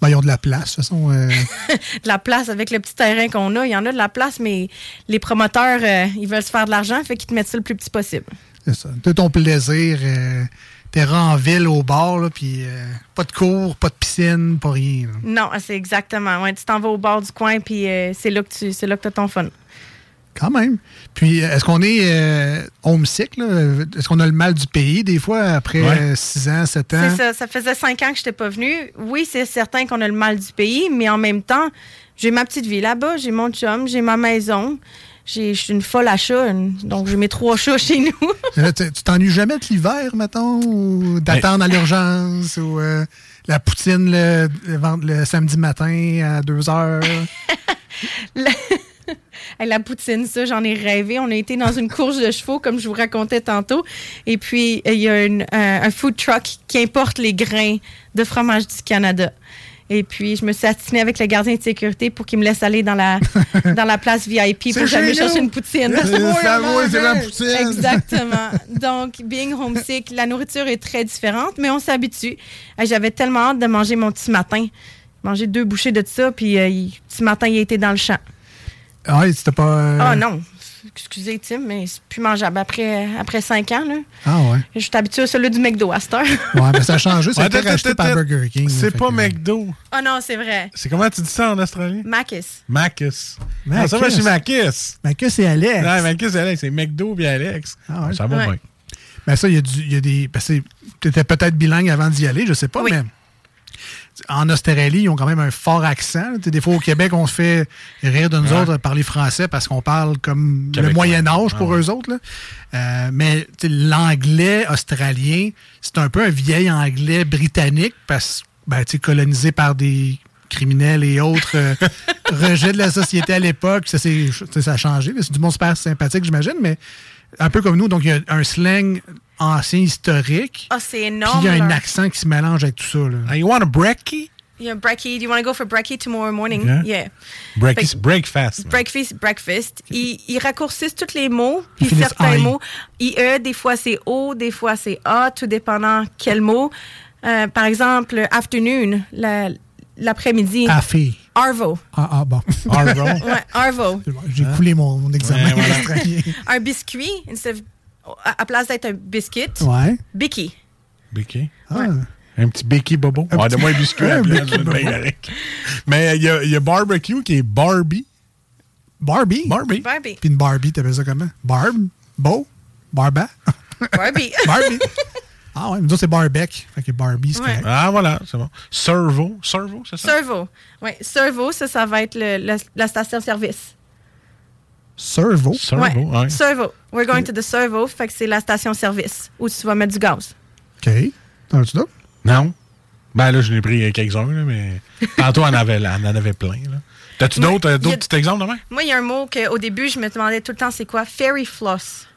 Ben, ils ont de la place, de toute façon. euh, De la place avec le petit terrain qu'on a. Il y en a de la place, mais les promoteurs, euh, ils veulent se faire de l'argent, fait qu'ils te mettent ça le plus petit possible. c'est ça. T'as ton plaisir. Euh, T'es en ville au bord, là, puis euh, pas de cours, pas de piscine, pas rien. là. Non, c'est exactement. Ouais, tu t'en vas au bord du coin, puis euh, c'est là que tu c'est là que as ton fun. Quand même. Puis, est-ce qu'on est euh, homesick? là? Est-ce qu'on a le mal du pays, des fois, après Ouais. 6 ans, 7 ans? C'est ça. Ça faisait cinq ans que je n'étais pas venue. Oui, c'est certain qu'on a le mal du pays, mais en même temps, j'ai ma petite vie là-bas, j'ai mon chum, j'ai ma maison. J'ai- Je suis une folle à chat, une- donc j'ai mes trois chats chez nous. Là, tu t'ennuies jamais de l'hiver, mettons, ou d'attendre à l'urgence, ou euh, la poutine le, le samedi matin à 2 heures? La... Poutine, ça, j'en ai rêvé. On a été dans une course de chevaux, comme je vous racontais tantôt. Et puis, il y a une- un, un food truck qui importe les grains de fromage du Canada. Et puis, je me suis assinée avec le gardien de sécurité pour qu'il me laisse aller dans la, dans la place VIP pour chez chercher une poutine. C'est ma poutine. Exactement. Donc, being homesick, la nourriture est très différente, mais on s'habitue. J'avais tellement hâte de manger mon petit matin. Manger deux bouchées de ça, puis euh, il- petit matin, il était dans le champ. Ah, c'était pas. euh, Ah non. Excusez Tim, mais c'est plus mangeable après, après 5 ans. Là. Ah ouais. Je suis habituée à celui du McDo à cette heure. Ouais, mais ça a changé. Ça a été racheté par. Burger King. C'est pas McDo. Oh non, c'est vrai. C'est comment tu dis ça en Australie? Macus. Macus. Ah, ça va chez Macus. Macus, c'est Alex. Ouais, Macus, c'est Alex. C'est McDo puis Alex. Ah ouais. Ça va bien. Ben ça, il y, a du- il y a des. Parce que tu étais peut-être bilingue avant d'y aller, je sais pas, mais. En Australie, ils ont quand même un fort accent. Des fois, au Québec, on se fait rire de nous Ouais. autres parler français parce qu'on parle comme le Québécois. Moyen Âge Ah pour ouais. eux autres. là. Euh, mais l'anglais australien, c'est un peu un vieil anglais britannique parce ben, colonisé par des criminels et autres euh, rejets de la société à l'époque. Ça, ça a changé. C'est du monde super sympathique, j'imagine, mais un peu comme nous. Donc, il y a un slang ancien historique. Ah, c'est Puis énorme. il y a un accent qui se mélange avec tout ça. Là. you want a brekkie? Yeah, brekkie. Do you want to go for brekkie tomorrow morning? Yeah. Yeah. Que- breakfast. Breakfast, breakfast. Ils, ils raccourcissent tous les mots, puis certains I. mots. IE, des fois c'est O, des fois c'est A, tout dépendant quel mot. Euh, par exemple, afternoon, la- l'après-midi. Café. Arvo. Ah, ah, bon. Arvo. Ouais, Arvo. J'ai coulé mon, mon examen Ouais, voilà. Un biscuit, instead of- à à place d'être un biscuit, Ouais. Bicky. Bicky? Ah. Un petit Bicky Bobo? Un Ouais, petit- de moi un biscuit à Un blanc, Bicky je Bobo. vais bien avec. Mais il y, a- il y a barbecue qui est Barbie. Barbie? Barbie. Barbie. Puis une Barbie, t'appelles ça comment? Barb? Beau? Barba? Barbie. Barbie? Ah ouais, nous autres, c'est Barbec. Fait que Barbie, c'est Ouais. correct. Ah, voilà, c'est bon. Servo. Servo, c'est ça? Servo. Ouais, Servo, ça, ça va être le- la, la station-service. Servo? Servo, ouais. Servo. We're going to the Servo, fait que c'est la station-service où tu vas mettre du gaz. OK. T'en as-tu d'autres? Non. Ben là, je l'ai pris quelques-uns, là, mais tantôt, on en avait, on en avait plein. là. T'as-tu d'autres euh, a- d'autres petits exemples demain? Moi, il y a un mot qu'au début, je me demandais tout le temps, c'est quoi? Fairy floss.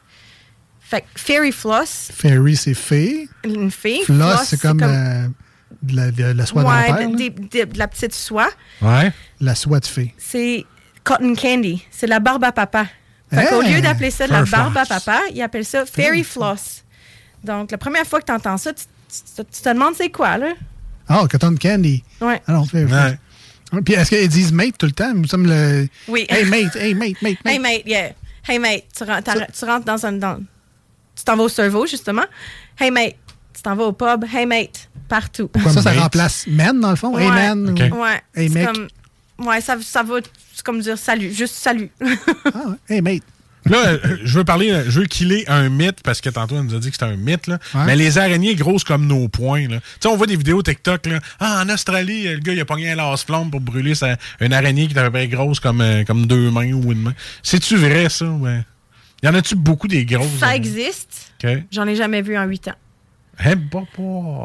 Fait que fairy floss, Fairy, c'est fée. une fille. Floss, c'est comme, euh, de, la, de la soie ouais, dentaire. de, des- de la petite soie. Ouais. La soie de fée. C'est cotton candy. C'est la barbe à papa. Fait Hey! qu'au lieu d'appeler ça de la barbe à floss. papa, ils appellent ça fairy floss. Donc, la première fois que tu entends ça, tu, tu- tu te demandes c'est quoi, là? Ah, cotton candy. Ouais. Ah non, fait- Ouais. Puis est-ce qu'ils disent mate tout le temps? Nous sommes le. Oui. Hey mate, hey mate, mate, mate. Hey mate, yeah. Hey mate, tu rentres, t'arr- tu rentres dans un. Dans, tu t'en vas au cerveau, justement. Hey mate, tu t'en vas au pub. Hey mate, partout. ça, ça mate? remplace man, dans le fond? Hey Ouais. man. Ok. ou- Ouais. Hey mec. comme. Ouais, ça, ça va. C'est comme dire salut, juste salut. Ah, ouais. Hey mate. Là, euh, je veux parler, euh, je veux killer un mythe, parce que tantôt, on nous a dit que c'était un mythe, là. Ouais. Mais les araignées grosses comme nos poings, là. Tu sais, on voit des vidéos TikTok, là. Ah, en Australie, le gars, il a pogné un lance-flamme pour brûler sa- une araignée qui est à peu près grosse comme, euh, comme deux mains ou une main. C'est-tu vrai, ça? Ouais. Y en a-tu beaucoup des grosses? ça existe. J'en ai jamais vu en huit ans. Eh.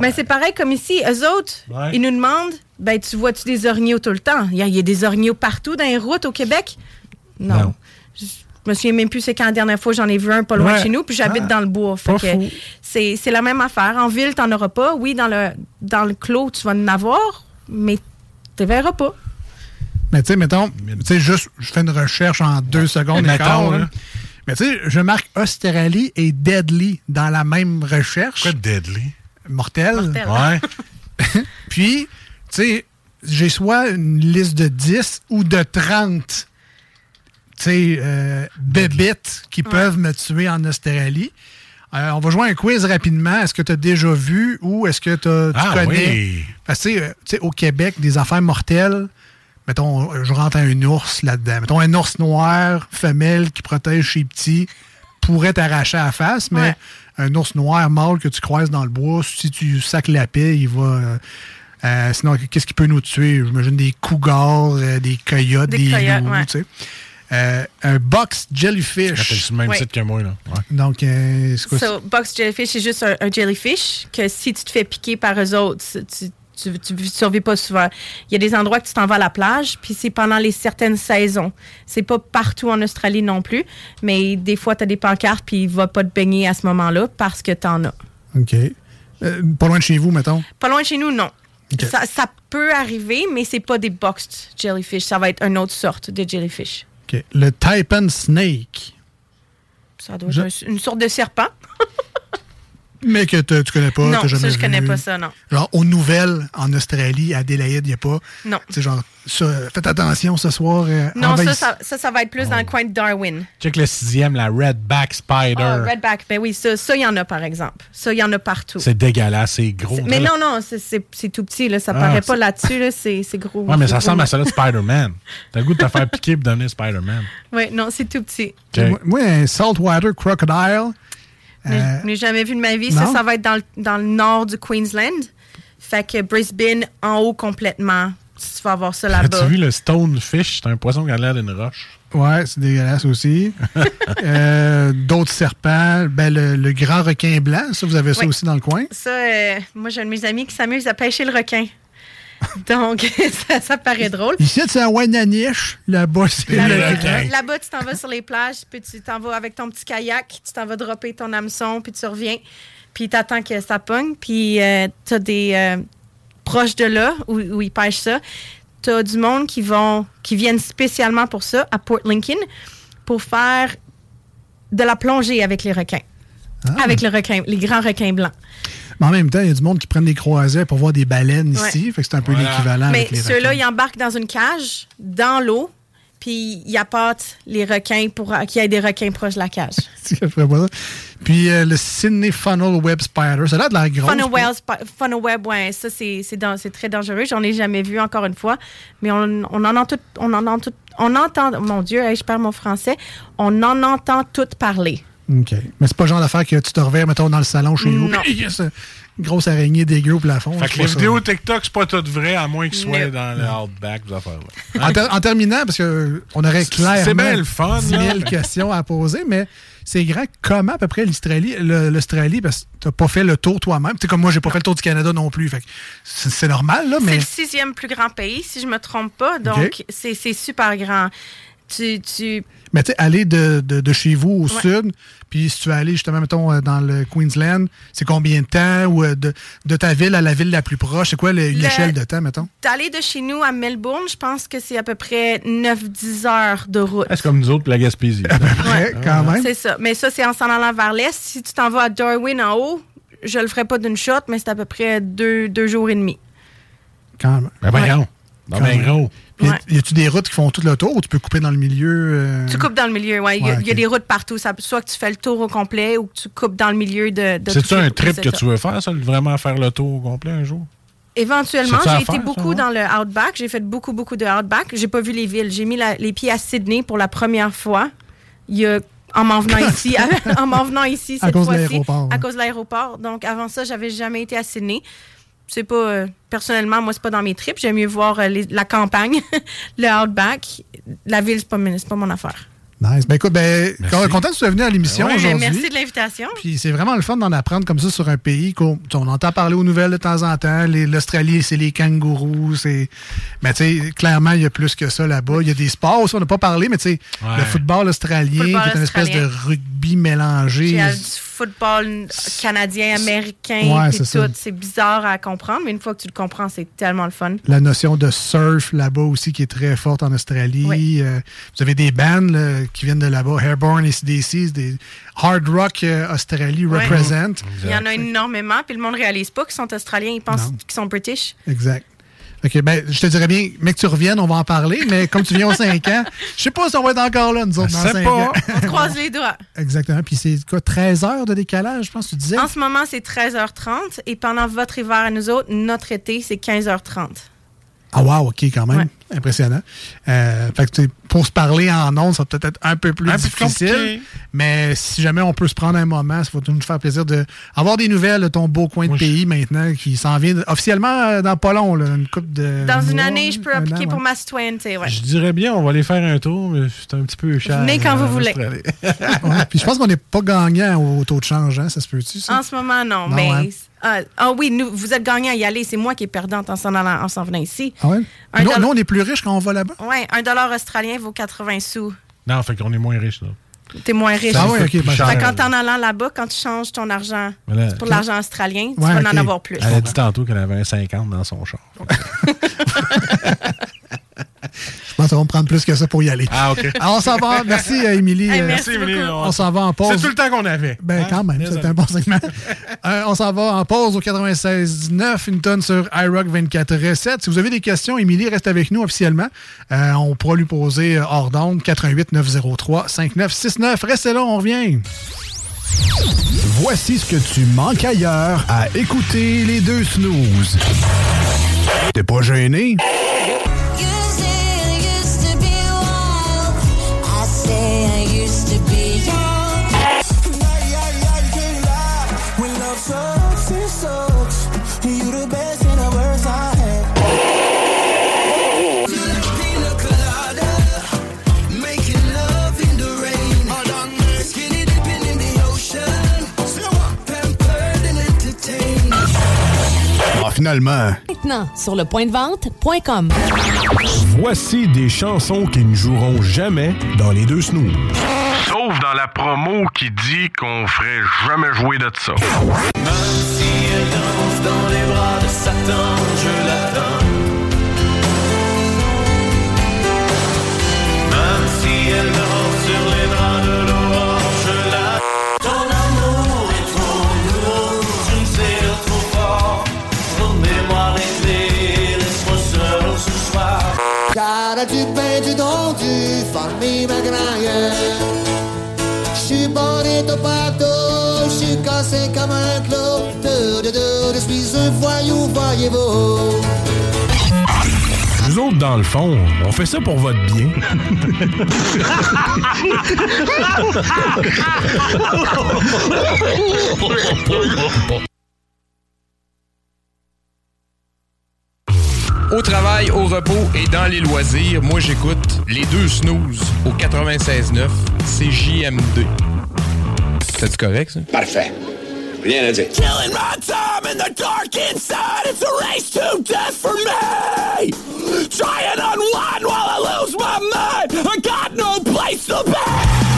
Mais c'est pareil comme ici. Eux autres, Ouais. ils nous demandent ben, tu vois-tu des orignaux tout le temps? Il y, a- il y a des orignaux partout dans les routes au Québec? Non. Non. Je me souviens même plus c'est quand la dernière fois j'en ai vu un pas loin Ouais. de chez nous, puis j'habite Ah. dans le bois. C'est c'est la même affaire. En ville, t'en auras pas. Oui, dans le, dans le clos, tu vas en avoir, mais tu verras pas. Mais tu sais, mettons, tu sais, juste, je fais une recherche en deux secondes et Mettons, quart, là. Mais tu sais, je marque Australie et Deadly dans la même recherche. Quoi de deadly? Mortel. Mortel. Ouais. Puis, tu sais, j'ai soit une liste de 10 ou de 30 tu sais, euh, bébites qui peuvent me tuer en Australie. Euh, on va jouer un quiz rapidement. Est-ce que tu as déjà vu ou est-ce que t'as- tu Ah, connais? oui. Parce que, tu sais, euh, tu sais, au Québec, des affaires mortelles, mettons, je rentre un ours là-dedans. Mettons, un ours noir, femelle, qui protège ses petits, pourrait t'arracher à la face, mais Ouais. un ours noir mâle que tu croises dans le bois, si tu sacs la paix, il va... euh, euh, sinon, qu'est-ce qui peut nous tuer? J'imagine des cougars, euh, des coyotes, Des des, coyotes, loups, ouais. tu sais. Euh, un box jellyfish. sur le même Ouais. site que moi, là? Ouais. Donc, euh, c'est quoi ça? So, box jellyfish, c'est juste un, un jellyfish que si tu te fais piquer par eux autres, tu, tu, tu survis pas souvent. Il y a des endroits que tu t'en vas à la plage, puis c'est pendant les certaines saisons. C'est pas partout en Australie non plus, mais des fois, tu as des pancartes, puis il va pas te baigner à ce moment-là parce que tu en as. OK. Euh, pas loin de chez vous, mettons? Pas loin de chez nous, non. OK. Ça, ça peut arriver, mais c'est pas des boxed jellyfish. Ça va être une autre sorte de jellyfish. OK. Le Taipan Snake. Ça doit Je- être un- une sorte de serpent. Mais que tu connais pas, non, jamais ça, je vu. connais pas ça, non. Genre, aux nouvelles, en Australie, à Adélaïde, il n'y a pas. Non. Tu sais, genre, ça, faites attention ce soir. euh, Non, ça, ça, ça, ça va être plus dans le coin de Darwin. Check le sixième, la Redback Spider. Ah, Redback, ben oui, ça, ça, il y en a, par exemple. Ça, il y en a partout. C'est dégueulasse, c'est gros. Mais non, non, c'est- c'est c'est tout petit, là. Ça Ah, paraît c'est- pas là-dessus, là. C'est c'est gros. Ouais, mais c'est ça ressemble à ça là de Spider-Man. T'as le goût de te faire piquer pour devenir Spider-Man. Oui, non, c'est tout petit. Moi, moi, un saltwater crocodile. Mais euh, Je n'ai jamais vu de ma vie. Ça, non? ça va être dans le, dans le nord du Queensland. Fait que Brisbane, en haut complètement. Tu vas avoir ça As-tu là-bas. vu le stonefish? C'est un poisson qui a l'air d'une roche. Ouais, c'est dégueulasse aussi. Euh, D'autres serpents. Ben, le, le grand requin blanc, ça, vous avez ça Oui. aussi dans le coin? Ça, euh, moi, j'ai un de mes amis qui s'amuse à pêcher le requin. Donc, ça, ça paraît drôle. Ici, c'est un Wananiche. Là-bas, c'est. Là-bas, tu t'en vas sur les plages, puis tu t'en vas avec ton petit kayak, tu t'en vas dropper ton hameçon, puis tu reviens, puis t'attends que ça pogne, puis euh, t'as des euh, proches de là où, où ils pêchent ça. T'as du monde qui vont, qui viennent spécialement pour ça à Port Lincoln pour faire de la plongée avec les requins, Ah. avec le requin, les grands requins blancs. Mais en même temps, il y a du monde qui prennent des croisets pour voir des baleines Ouais. ici. Fait que c'est un peu Voilà. l'équivalent Mais avec les ceux-là, ils embarquent dans une cage, dans l'eau, puis ils appâtent les requins pour qu'il y ait des requins proches de la cage. Puis euh, le Sydney Funnel Web Spider, ça a l'air de la grosse. Funnel Web, Funnel Web, ouais, ça c'est c'est dan- c'est très dangereux. J'en ai jamais vu encore une fois, mais on, on en entend tout, on en entend tout, on entend, mon Dieu, je perds mon français, on en entend tout parler. OK. Mais c'est pas le genre d'affaire que tu te reviens, mettons, dans le salon chez vous. Non. puis il y a ce- une grosse araignée dégueu au plafond. Fait C'est que les ça. vidéos TikTok, c'est pas toutes vraies, à moins qu'ils soient dans le Outback, ces affaires-là. En, ter- en terminant, parce qu'on aurait C'est- clairement c'est bien le fun, 10 000 là. questions à poser, mais c'est grand. Comment à peu près l'Australie, l'Australie, parce que t'as pas fait le tour toi-même. Tu sais, comme moi, j'ai pas fait le tour du Canada non plus. Fait que c'est c'est normal, là, C'est mais le sixième plus grand pays, si je me trompe pas, donc c'est c'est super grand. Tu, tu, Mais tu sais, aller de, de- de chez vous au Ouais. sud, puis si tu veux aller justement, mettons, euh, dans le Queensland, c'est combien de temps? Ou euh, de, de ta ville à la ville la plus proche, c'est quoi le- Le- l'échelle de temps, mettons? D'aller de chez nous à Melbourne, je pense que c'est à peu près 9-10 heures de route. C'est comme nous autres, la Gaspésie? Ouais, quand même. C'est ça. Mais ça, c'est en s'en allant vers l'est. Si tu t'en vas à Darwin en haut, je le ferai pas d'une shot, mais c'est à peu près deux, deux jours et demi. Quand même. Ben, ben, Ouais. ben, gros. Ouais. Y a-tu des routes qui font tout le tour ou tu peux couper dans le milieu? euh? Tu coupes dans le milieu, ouais. Il y, a- y des routes partout. Ça, soit que tu fais le tour au complet ou que tu coupes dans le milieu de. de C'est-tu un trip que tu veux faire, ça, vraiment faire le tour au complet un jour? Éventuellement, j'ai été beaucoup ça, dans le Outback. J'ai fait beaucoup, beaucoup de Outback. J'ai pas vu les villes. J'ai mis la- les pieds à Sydney pour la première fois. Il y a, en m'en venant ici, en m'en venant ici À cette cause de fois-ci, l'aéroport, à cause de l'aéroport. Donc avant ça, j'avais jamais été à Sydney. C'est pas euh, personnellement, moi c'est pas dans mes trips. J'aime mieux voir euh, les- la campagne, le Outback. La ville, c'est pas, pas mon affaire. Nice. Ben écoute, ben, Merci. content que tu sois venu à l'émission Ouais, aujourd'hui. merci de l'invitation. Puis c'est vraiment le fun d'en apprendre comme ça sur un pays qu'on on entend parler aux nouvelles de temps en temps. L'Australie, c'est les kangourous. c'est Mais tu sais, clairement, il y a plus que ça là-bas. Il y a des sports aussi, on n'a pas parlé, mais tu sais, Ouais. le football australien, Football qui est une espèce de rugby mélangé. Football canadien, américain, Ouais, c'est ça. tout. C'est bizarre à comprendre, mais une fois que tu le comprends, c'est tellement le fun. La notion de surf là-bas aussi qui est très forte en Australie. Oui. Euh, vous avez des bands là, qui viennent de là-bas, Airborne et CDC, des Hard Rock euh, Australie Ouais. represent. Il y en a énormément, puis le monde ne réalise pas qu'ils sont australiens, ils pensent qu'ils sont british. Exact. OK, ben, je te dirais bien, mais que tu reviennes, on va en parler, mais comme tu viens aux 5 ans, je sais pas si on va être encore là, nous autres, dans sais 5 pas. ans. On se croise les doigts. Exactement. Puis c'est quoi, 13 heures de décalage, je pense que tu disais? En ce moment, c'est 13h30 et pendant votre hiver à nous autres, notre été, c'est 15h30. Ah, wow, OK, quand même. Impressionnant. Euh, fait que, tu sais, pour se parler en ondes, ça va peut-être être un peu plus Un difficile. mais si jamais on peut se prendre un moment, ça va nous faire plaisir d'avoir des nouvelles de ton beau coin de Moi, je- pays maintenant qui s'en vient officiellement euh, dans pas long, là, une coupe de. Dans une mois, année, je peux appliquer an, pour ouais. ma citoyenneté. Ouais. Je dirais bien, on va aller faire un tour, mais c'est un petit peu cher. Venez quand euh, vous en voulez. Ouais, Puis je pense qu'on n'est pas gagnant au taux de change, hein, ça se peut-tu, ça? En ce moment, non. Non, mais hein? ah, ah oui, nous, vous êtes gagnant à y aller. C'est moi qui est perdante en s'en venant ici. Ah ouais? Un Nous, dollar- nous, on est plus riches quand on va là-bas? Ouais, un dollar australien vaut 80 sous. Non, fait qu'on est moins riche, là. T'es moins riche. Ah ouais, ok, Plus cher. Fait qu'en t'en allant là-bas, quand tu changes ton argent Voilà. pour l'argent australien, tu Ouais, vas en avoir plus. Elle a dit tantôt qu'elle avait un 50 dans son char. Je va me prendre plus que ça pour y aller. Ah, OK. Alors, on s'en va. Merci, euh, Émilie. Hey, Euh, merci, Émilie. On s'en va en pause. C'est tout le temps qu'on avait. Ben, Hein? quand même, c'est un bon segment. Euh, on s'en va en pause au 96.9, une tonne sur iRock 24 recettes. Si vous avez des questions, Émilie reste avec nous officiellement. Euh, on pourra lui poser hors d'onde 88 903 5969. Restez là, on revient. Voici ce que tu manques ailleurs à écouter les deux snooze. T'es pas gêné? Finalement. Maintenant, sur le point de vente.com. Voici des chansons qui ne joueront jamais dans les deux snooze. Sauf dans la promo qui dit qu'on ferait jamais jouer de ça. Même si elle danse dans les bras de Satan, je l'attends. Cara de peito donc tu fammi magraia Je suis bonito partout, je suis cassé comme un clou. De, de, de, Je suis un voyou, voyez-vous. Nous autres, dans le fond, on fait ça pour votre bien. Au travail, au repos et dans les loisirs, moi j'écoute les deux snooze au 96.9 CJMD. C'est correct ça? Parfait. Rien à dire. Killing my time in the dark inside. It's a race to death for me. Try and unwind while I lose my mind. I got no place to be.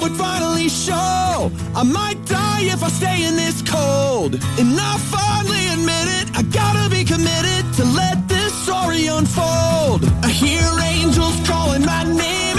Would finally show. I might die if I stay in this cold. And I finally admit it. I gotta be committed to let this story unfold. I hear angels calling my name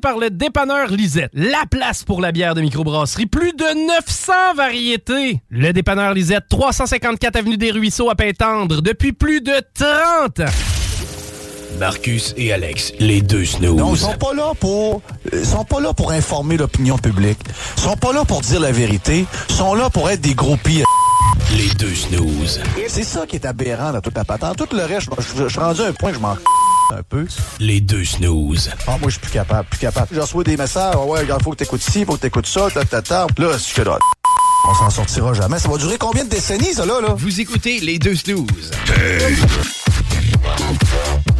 par le dépanneur Lisette. La place pour la bière de microbrasserie. Plus de 900 variétés. Le dépanneur Lisette, 354 Avenue des Ruisseaux à Pintendre, depuis plus de 30 ans. Marcus et Alex, les deux snooze. Non, ils sont pas là pour ils sont pas là pour informer l'opinion publique. Ils sont pas là pour dire la vérité, ils sont là pour être des groupies. Les deux snooze. C'est ça qui est aberrant dans toute la patente. Tout le reste, je suis rendu à un point que je m'en un peu. Les deux snooze. Ah, moi, je suis plus capable, plus capable. Je reçois des messages, Ah ouais, il faut que t'écoutes ci, faut que t'écoutes ça, ta, ta, ta. Là, c'est que là, on s'en sortira jamais. Ça va durer combien de décennies, ça, là, là? Vous écoutez les deux snooze. All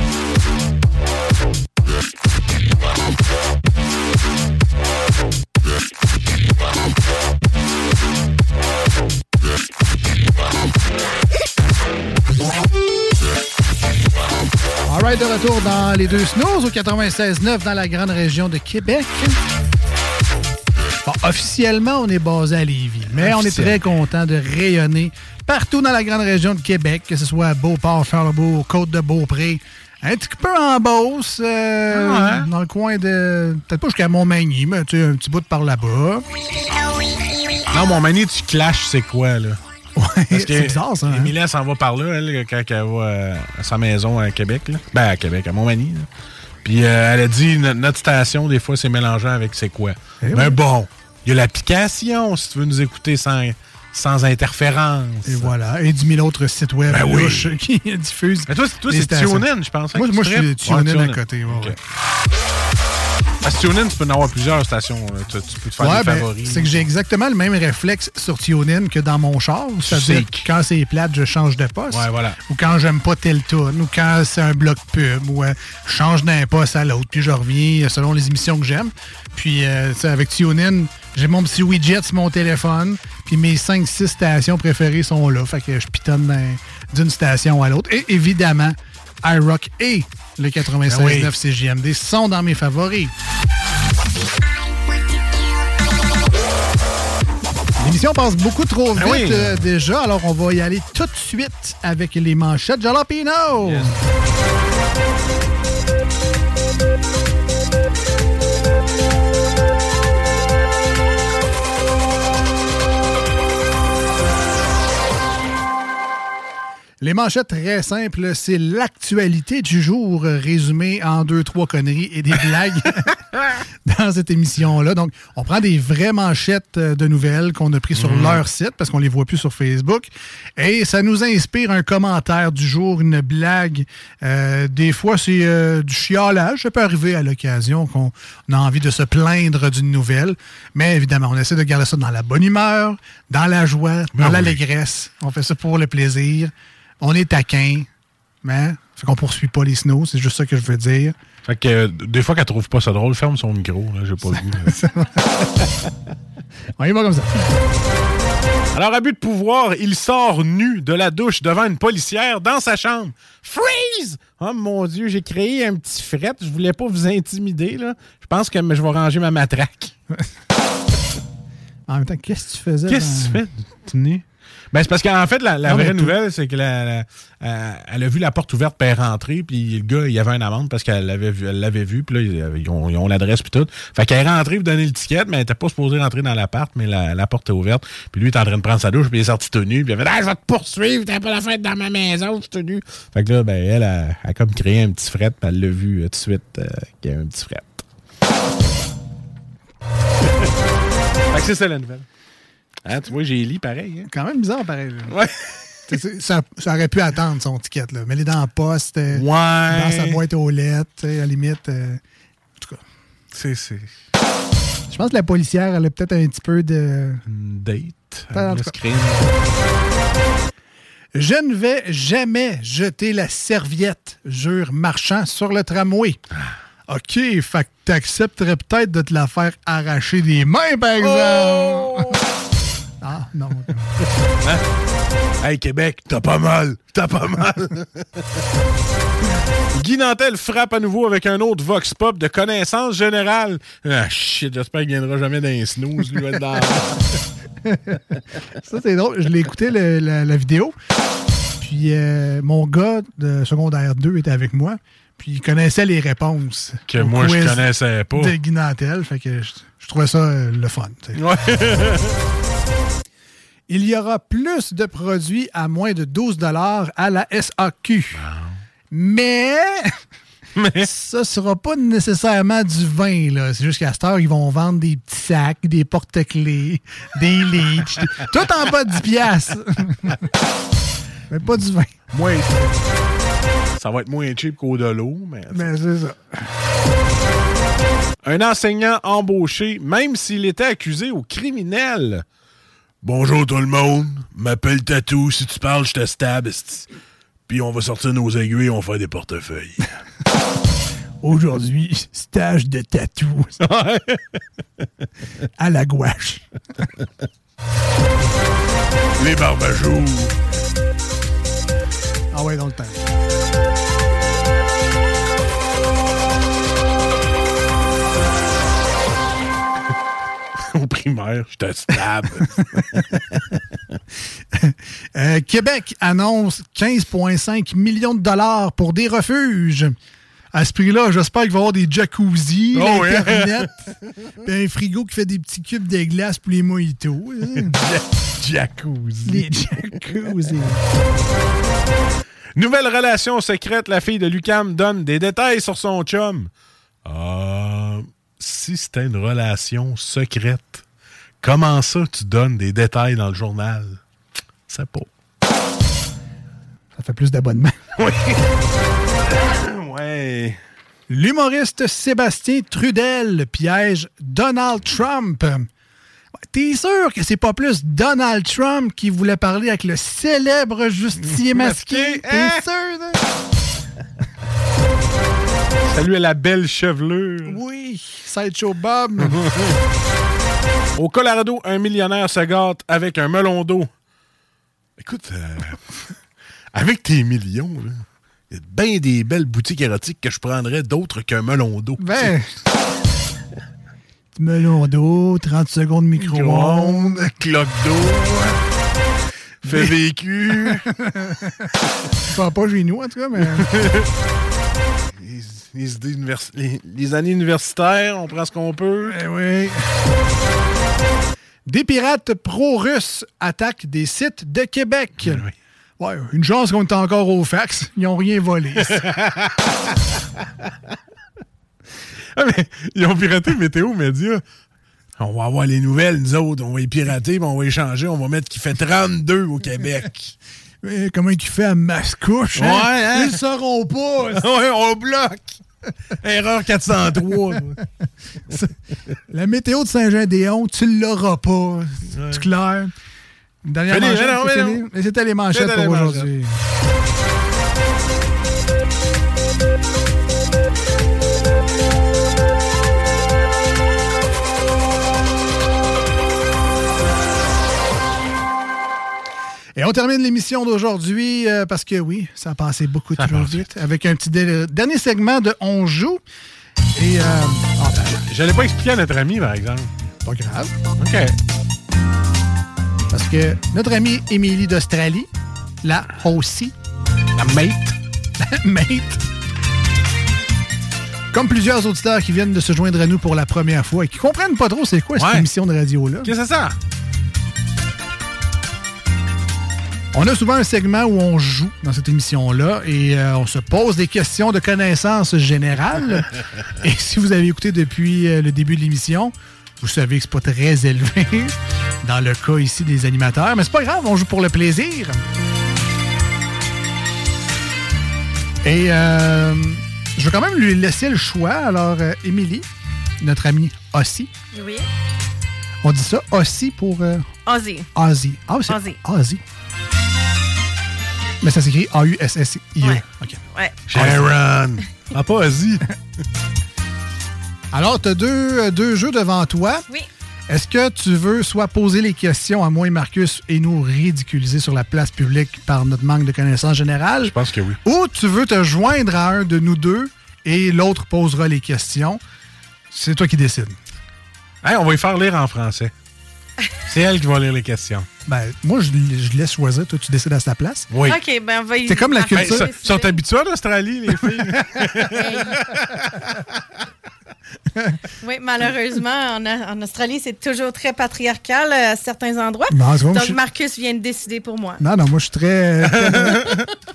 right, de retour dans les deux snooze au 96.9 dans la grande région de Québec. Bon, officiellement, on est basé à Lévis, mais on est très content de rayonner partout dans la grande région de Québec, que ce soit à Beauport, Charlebourg, Côte-de-Beaupré, un petit peu en Beauce, euh, Ah dans le coin de... Peut-être pas jusqu'à Montmagny, mais tu sais, un petit bout de par là-bas. Non, mon manie, tu clashes, c'est quoi, là? C'est bizarre, ça, hein? Émilie, elle s'en va par là, elle, quand elle va à sa maison à Québec. Là. Ben, à Québec, à Montmagny. là. Puis euh, elle a dit, no- notre station, des fois, c'est mélangeant avec c'est quoi. Eh Mais oui. bon, il y a l'application, si tu veux nous écouter sans, sans interférence. Et voilà. Et 10 000 autres sites web Ben oui. qui diffusent. Mais toi, c'est- toi. TuneIn, je pense, hein, Moi, moi je suis? Ouais, TuneIn à côté. ouais. Parce que TuneIn, tu peux en avoir plusieurs stations. là. Tu, tu peux te faire Ouais, des ben, favoris. c'est que j'ai exactement le même réflexe sur TuneIn que dans mon char. C'est-à-dire que quand c'est plate, je change de poste. Ouais, voilà. Ou quand j'aime pas tel tune, ou quand c'est un bloc pub, ou euh, je change d'un poste à l'autre, puis je reviens euh, selon les émissions que j'aime. Puis, euh, avec TuneIn, j'ai mon petit widget sur mon téléphone, puis mes 5-6 stations préférées sont là. Fait que je pitonne d'un- d'une station à l'autre. Et évidemment, iRock et le 96.9 Ben oui. CJMD sont dans mes favoris. L'émission passe beaucoup trop vite Ben oui. euh, déjà, alors on va y aller tout de suite avec les manchettes Jalapino. Les manchettes très simples, c'est l'actualité du jour résumée en deux, trois conneries et des blagues dans cette émission-là. Donc, on prend des vraies manchettes euh, de nouvelles qu'on a pris sur Mhm. leur site parce qu'on les voit plus sur Facebook. Et ça nous inspire un commentaire du jour, une blague. Euh, des fois, c'est euh, du chiolage. Ça peut arriver à l'occasion qu'on a envie de se plaindre d'une nouvelle. Mais évidemment, on essaie de garder ça dans la bonne humeur, dans la joie, dans Ben oui. l'allégresse. On fait ça pour le plaisir. On est taquin. Mais, fait qu'on poursuit pas les snows, c'est juste ça que je veux dire. Fait que euh, des fois qu'elle trouve pas ça drôle, ferme son micro. là, J'ai pas le goût. là. On y va comme ça. Alors, abus de pouvoir, il sort nu de la douche devant une policière dans sa chambre. Freeze! Oh mon Dieu, j'ai créé un petit fret. Je voulais pas vous intimider. là. Je pense que je vais ranger ma matraque. En même temps, qu'est-ce que tu faisais? Qu'est-ce que dans- tu fais, tu nez? Ben, c'est parce qu'en fait, la, la Non, mais vraie tout- nouvelle, c'est que la- la- euh, elle a vu la porte ouverte puis elle est rentrée, puis le gars, il y avait une amende parce qu'elle l'avait vu, elle l'avait vu, puis là, ils- ont, ils ont l'adresse puis tout. Fait qu'elle est rentrée pour donner le ticket, mais elle était pas supposée rentrer dans l'appart, mais la, la porte est ouverte. Puis lui, il est en train de prendre sa douche, puis il est sorti tout nu, puis il a fait Ah, je vais te poursuivre, t'as pas la fête dans ma maison, je suis tout nu. Fait que là, ben, elle a, a comme créé un petit fret, puis elle l'a vu euh, tout de suite euh, qu'il y a un petit fret. fait que c'est ça la nouvelle. Hein, tu vois, j'ai lu pareil. Hein? Quand même bizarre, pareil. là. Ouais. Ça, ça aurait pu attendre son ticket. Là. Mais il est dans la poste, euh, Ouais. dans sa boîte aux lettres, à la limite. euh, en tout cas. C'est. Je pense que la policière, elle a peut-être un petit peu de. Date. En le tout cas. screen. Je ne vais jamais jeter la serviette, jure marchand, sur le tramway. OK, fait que t'accepterais peut-être de te la faire arracher des mains, par exemple. ah, non. Hein? Hey, Québec, t'as pas mal. T'as pas mal. Guy Nantel frappe à nouveau avec un autre Vox Pop de connaissance générale. Ah, shit, j'espère qu'il viendra jamais dans les snooze, lui, dans Ça, c'est drôle. Je l'ai écouté, le- la, la vidéo. Puis euh, mon gars de secondaire 2 était avec moi. Puis il connaissait les réponses. Que moi, je connaissais pas. De Guy Nantel. Fait que je, je trouvais ça euh, le fun. Ouais. Il y aura plus de produits à moins de 12 à la SAQ. Mais, ça ne sera pas nécessairement du vin. là. C'est juste qu'à cette heure, ils vont vendre des petits sacs, des porte-clés, des leads. tout en bas de 10 piastres. Mais pas du vin. Moins. Ça va être moins cheap qu'au de l'eau, mais. Mais c'est ça. Un enseignant embauché, même s'il était accusé au criminel. Bonjour tout le monde, m'appelle Tatou, si tu parles, je te stab. Puis on va sortir nos aiguilles, on va faire des portefeuilles. Aujourd'hui, stage de tatou. à la gouache. Les barbajoux. Ah ouais, dans le temps. Au primaire, je te stab. Euh, Québec annonce 15,5 millions de dollars pour des refuges. À ce prix-là, j'espère qu'il va y avoir des jacuzzi, Oh, ouais. puis un frigo qui fait des petits cubes de glace pour les mojitos. hein. Jacuzzi. Les jacuzzi. Nouvelle relation secrète, la fille de Lucam donne des détails sur son chum. Ah, si c'était une relation secrète, comment ça tu donnes des détails dans le journal? C'est pas. Ça fait plus d'abonnements. Oui. ouais. L'humoriste Sébastien Trudel piège Donald Trump. T'es sûr que c'est pas plus Donald Trump qui voulait parler avec le célèbre justicier masqué? T'es hein? sûr? là? Salut à la belle chevelure. Oui, Sideshow Bob. Au Colorado, un millionnaire se gâte avec un melon d'eau. Écoute, euh, avec tes millions, il y a bien des belles boutiques érotiques que je prendrais d'autres qu'un melon d'eau. Ben, melon d'eau, 30 secondes micro-ondes. Cloque d'eau. Fait vécu. Je parle pas chez nous, en tout cas, mais... les, les idées univers- les- les années universitaires, on prend ce qu'on peut. Eh oui. Des pirates pro-russes attaquent des sites de Québec. Ouais, une chance qu'on est encore au fax. Ils n'ont rien volé. Ah, mais ils ont piraté Météo Média. On va avoir les nouvelles, nous autres. On va les pirater, puis on va les changer. On va mettre qu'il fait 32 au Québec. Comment il fait à Mascouche? Ouais, hein? Ils le sauront pas. ouais, on bloque. Erreur 403. La météo de Saint-Jean-des-Hondes, tu l'auras pas. C'est clair. Une dernière les- manchette, mais non, fini. C'était les manchettes pour aujourd'hui. Et on termine l'émission d'aujourd'hui euh, parce que oui, ça a passé beaucoup trop vite avec un petit dernier segment de On joue. Et euh, ah, ben, Je l'ai pas expliqué à notre ami, par exemple. pas grave. OK. Parce que notre amie Émilie d'Australie, la aussi, la mate, la mate, comme plusieurs auditeurs qui viennent de se joindre à nous pour la première fois et qui comprennent pas trop c'est quoi cette émission de radio-là. Qu'est-ce que c'est ça? On a souvent un segment où on joue dans cette émission-là et euh, on se pose des questions de connaissances générales. et si vous avez écouté depuis euh, le début de l'émission, vous savez que c'est pas très élevé dans le cas ici des animateurs, mais c'est pas grave, on joue pour le plaisir. Et euh, je vais quand même lui laisser le choix. Alors, euh, Émilie, notre amie Ossie, Oui. on dit ça, Ossie pour euh, Ozzy. Ozzy. Ah, c'est Ozzy. Ozzy. Mais ça s'écrit A-U-S-S-I-E. Ouais. OK. Ouais. Sharon. Ah, pas Ozzy. Alors, tu as deux, deux jeux devant toi. Oui. Est-ce que tu veux soit poser les questions à moi et Marcus et nous ridiculiser sur la place publique par notre manque de connaissances générales? Je pense que oui. Ou tu veux te joindre à un de nous deux et l'autre posera les questions? C'est toi qui décides. Hey, on va y faire lire en français. C'est elle qui va lire les questions. Ben, moi, je, je laisse choisir. Toi, tu décides à sa place. Oui. OK, ben, on va y C'est comme la culture. ça. Ils sont habitués à l'Australie, les filles? Oui, malheureusement, en, en Australie, c'est toujours très patriarcal euh, à certains endroits. Non, Donc, je- Marcus vient de décider pour moi. Non, non, moi, je suis très euh,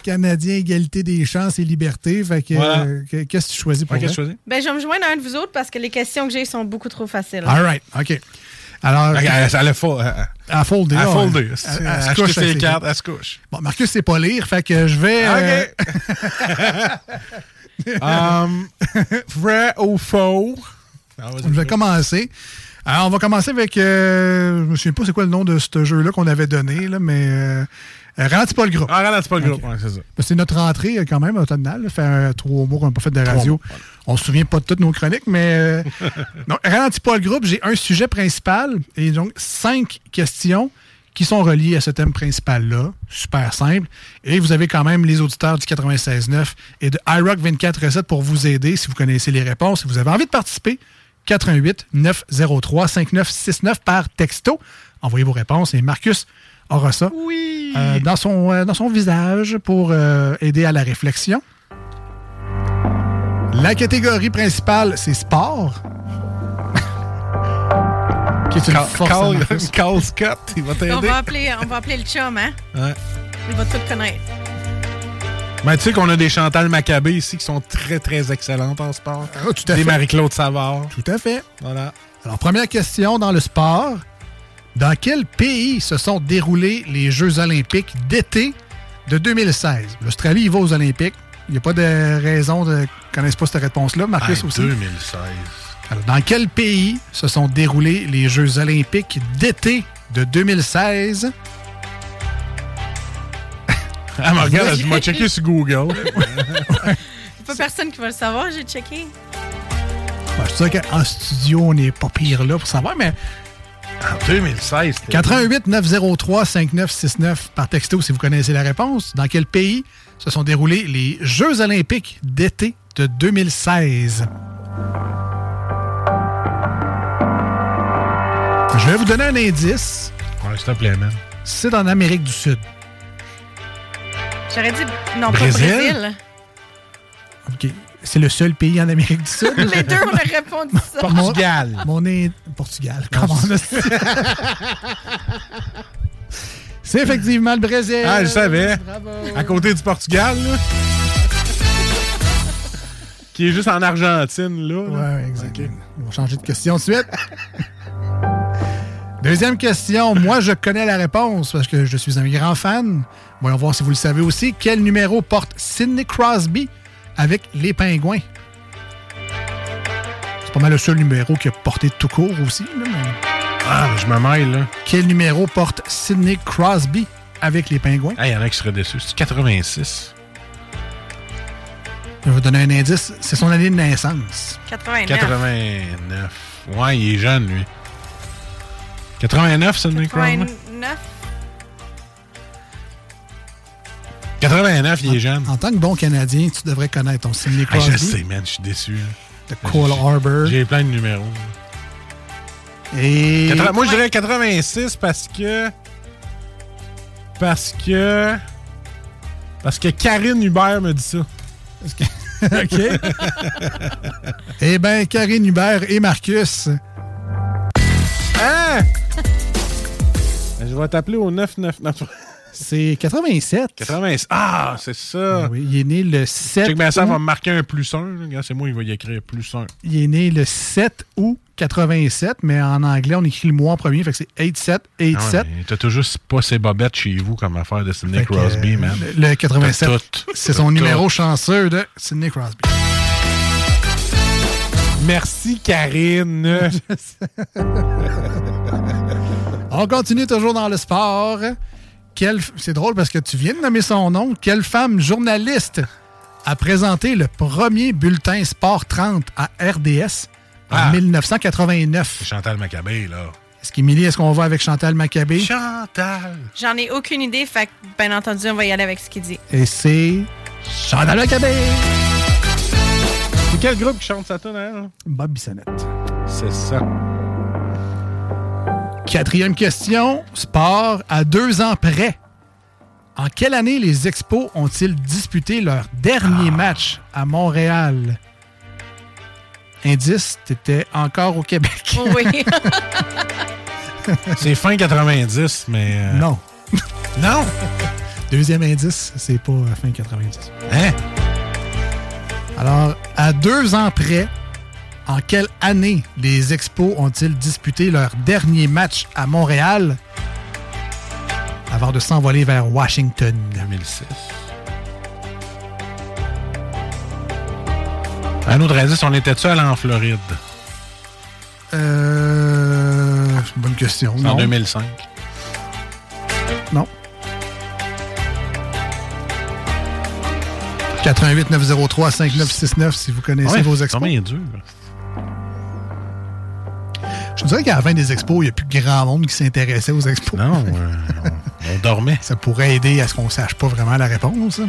Cana- Canadien, égalité des chances et liberté. Fait que, Voilà. euh, que- qu'est-ce que tu choisis pour Ouais, qu'est-ce vrai? que tu choisis? Ben, je vais me joindre à un de vous autres parce que les questions que j'ai sont beaucoup trop faciles. All right, OK. Alors, Ok, elle, elle a fo- elle- à folder. elle a foldé. Elle, Elle- elle elle se couche ses cartes, elle se couche. Bon, Marcus sait pas lire, fait que je vais... euh, Um, vrai ou faux? Ah, vais Fred. commencer. Alors, on va commencer avec... euh, je me souviens pas c'est quoi le nom de ce jeu-là qu'on avait donné, là, mais... Euh, ralentis pas le groupe. Ah, ralentis pas le groupe, ouais, c'est ça. C'est notre rentrée euh, quand même au total. Ça fait euh, trois mois qu'on n'a pas fait de radio. On se souvient pas de toutes nos chroniques, mais euh, non, ralentis pas le groupe. J'ai un sujet principal et donc cinq questions qui sont reliées à ce thème principal-là. Super simple. Et vous avez quand même les auditeurs du 96.9 et de iRock 24.7 pour vous aider si vous connaissez les réponses. Si vous avez envie de participer, 88 903 5969 par texto. Envoyez vos réponses et Marcus aura ça euh, dans, son, euh, dans son visage pour euh, aider à la réflexion. La catégorie principale, c'est sport. Qui est une Carl- Carl- Scott, il va On t'aider. va, appeler, on va appeler le chum, hein? Ouais. Il va tout connaître. Mais tu sais qu'on a des Chantal Maccabé ici qui sont très, très excellentes en sport. Ah, tout à des fait. Marie-Claude Savard. Tout à fait. Voilà. Alors, première question dans le sport. Dans quel pays se sont déroulés les Jeux olympiques d'été de 2016? L'Australie, il va aux Olympiques. Il n'y a pas de raison de connaisse pas cette réponse-là. Marcus Ah, aussi? 2016. Alors, dans quel pays se sont déroulés les Jeux olympiques d'été de 2016? Ah, mais regarde, je m'ai checké sur Google. Il n'y a pas personne qui va le savoir, j'ai checké. Ben, je sais qu'en studio, on n'est pas pire là pour savoir, mais En 2016. c'était- 88 903 5969 par texto si vous connaissez la réponse. Dans quel pays se sont déroulés les Jeux olympiques d'été de 2016? Je vais vous donner un indice. Ouais, s'il te plaît, man. C'est en Amérique du Sud. J'aurais dit, non, Brésil? pas Brésil. OK. C'est le seul pays en Amérique du Sud. Les deux, on a répondu ça. Portugal. Mon, est Portugal. Comment on a- C'est effectivement le Brésil. Ah, je savais. Bravo. À côté du Portugal, là. Qui est juste en Argentine, là. là. Ouais, exactement. On va changer de question de suite. Deuxième question. Moi, je connais la réponse parce que je suis un grand fan. Voyons voir si vous le savez aussi. Quel numéro porte Sidney Crosby? Avec les Pingouins? C'est pas mal le seul numéro qu'il a porté tout court aussi. là, mais- Ah, mais je me mêle, là. Quel numéro porte Sidney Crosby avec les Pingouins? Ah, il y en a qui seraient déçus. C'est 86. Je vais vous donner un indice. C'est son année de naissance. 89. 89. Ouais, il est jeune, lui. 89, Sidney Crosby? 89. 89, il est jeune. En tant que bon Canadien, tu devrais connaître ton Sidney Ah, Crosby. je sais, man, je suis déçu. hein. de Cole Harbour. J'ai plein de numéros. Et... 80 moi, je dirais 86 parce que. Parce que. Parce que Karine Hubert me dit ça. OK. eh bien, Karine Hubert et Marcus. Hein? Je vais t'appeler au 999. C'est 87. 80. Ah, c'est ça. Oui, il est né le 7 Check bien ça, va marquer un plus 1. Regarde, c'est moi, il va y écrire plus 1. Il est né le 7 août 87, mais en anglais, on écrit le mois en premier, fait que c'est 87, 87. Ah T'as toujours pas ces bobettes chez vous comme affaire de Sidney Crosby, euh, man. Le, le 87, T'as tout. c'est son numéro chanceux de Sidney Crosby. Merci, Karine. On continue toujours dans le sport. Quelle- C'est drôle parce que tu viens de nommer son nom. Quelle femme journaliste a présenté le premier bulletin Sport 30 à RDS en Ah. 1989? Chantal Maccabé, là. Est-ce qu'Émilie, est-ce qu'on va avec Chantal Maccabé? Chantal. J'en ai aucune idée, fait que, bien entendu, on va y aller avec ce qu'il dit. Et c'est Chantal Maccabé! C'est quel groupe qui chante ça, toi, hein? Bob Bissonnette. C'est ça. Quatrième question, sport à deux ans près. En quelle année les Expos ont-ils disputé leur dernier match à Montréal? Indice, t'étais encore au Québec. Oui. C'est fin 90, mais. euh, Non. Non? Deuxième indice, c'est pas fin 90. Hein? Alors, à deux ans près, en quelle année les Expos ont-ils disputé leur dernier match à Montréal? Avant de s'envoler vers Washington? 2006. Un autre indice, on était-tu en Floride? Euh. c'est une bonne question. Non. en 2005. Non. 88 903 5969 si vous connaissez Ouais, vos expos. combien dur. Je dirais qu'à la fin des expos, il n'y a plus grand monde qui s'intéressait aux expos. Non, on dormait. Ça pourrait aider à ce qu'on ne sache pas vraiment la réponse.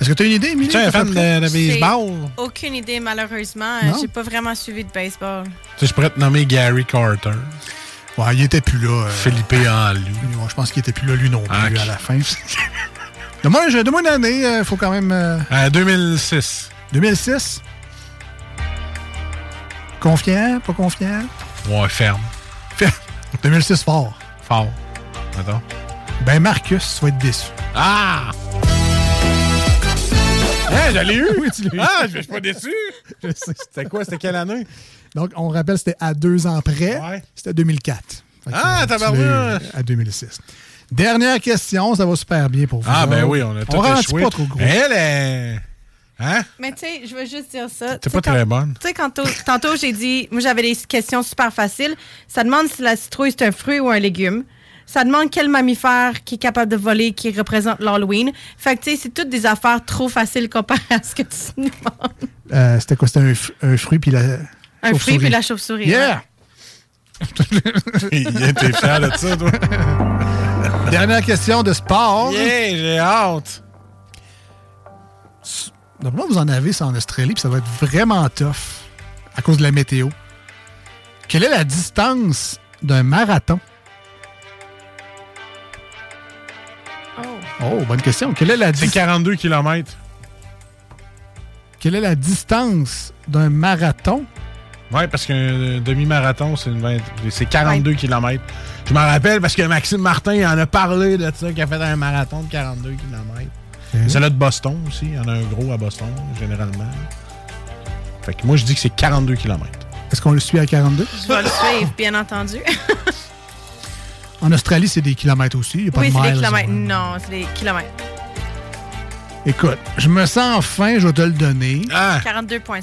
Est-ce que tu as une idée, Émilie? Tu es un fan de, baseball? Aucune idée, malheureusement. Non? J'ai pas vraiment suivi de baseball. Tu sais, je pourrais te nommer Gary Carter. Ouais, il était plus là. euh, Philippe Anlou. ouais, je pense qu'il était plus là, lui non plus, Ah, à la fin. Donne-moi je- donne-moi une année, il faut quand même... euh, Euh, 2006. 2006? Confiant, pas confiant? Ouais, ferme. 2006 fort. Fort. Attends. Ben Marcus, tu vas être déçu. Ah! Hein, je l'ai eu! Oui, tu l'as eu. Ah, je suis pas déçu! C'était quoi? C'était quelle année? Donc, on rappelle, c'était à deux ans près. C'était 2004. Fait Ah, euh, eu À 2006. Dernière question, ça va super bien pour vous. Ah, ben oui, on a tout On échoué. pas trop gros. Elle est... Hein? Mais tu sais, je veux juste dire ça. T'es Tu sais, pas quand- très bonne. Tu sais, tantôt, tantôt, j'ai dit, moi j'avais des questions super faciles. Ça demande si la citrouille c'est un fruit ou un légume. Ça demande quel mammifère qui est capable de voler, qui représente l'Halloween. Fait que tu sais, c'est toutes des affaires trop faciles comparé à ce que tu nous demandes. Euh, c'était quoi? C'était un, fruit puis la. Un fruit puis la chauve-souris. Yeah! Yeah, t'es fier de ça, toi? Dernière question de sport. Yeah, j'ai hâte! Normalement, vous en avez ça en Australie, puis ça va être vraiment tough à cause de la météo. Quelle est la distance d'un marathon? Oh, bonne question. Quelle est la C'est dis- 42 km. Quelle est la distance d'un marathon? Ouais, parce qu'un demi-marathon, c'est une vingt- c'est 42 km. Je m'en rappelle parce que Maxime Martin il en a parlé de ça, qu'il a fait un marathon de 42 km. C'est là de Boston aussi. Il y en a un gros à Boston, généralement. Fait que moi, je dis que c'est 42 km. Est-ce qu'on le suit à 42? Je vais le suivre, bien entendu. En Australie, c'est des kilomètres aussi. Il y a pas oui, de c'est des miles. kilomètres. Non, c'est des kilomètres. Écoute, je me sens fin, je vais te le donner. Ah! 42,5.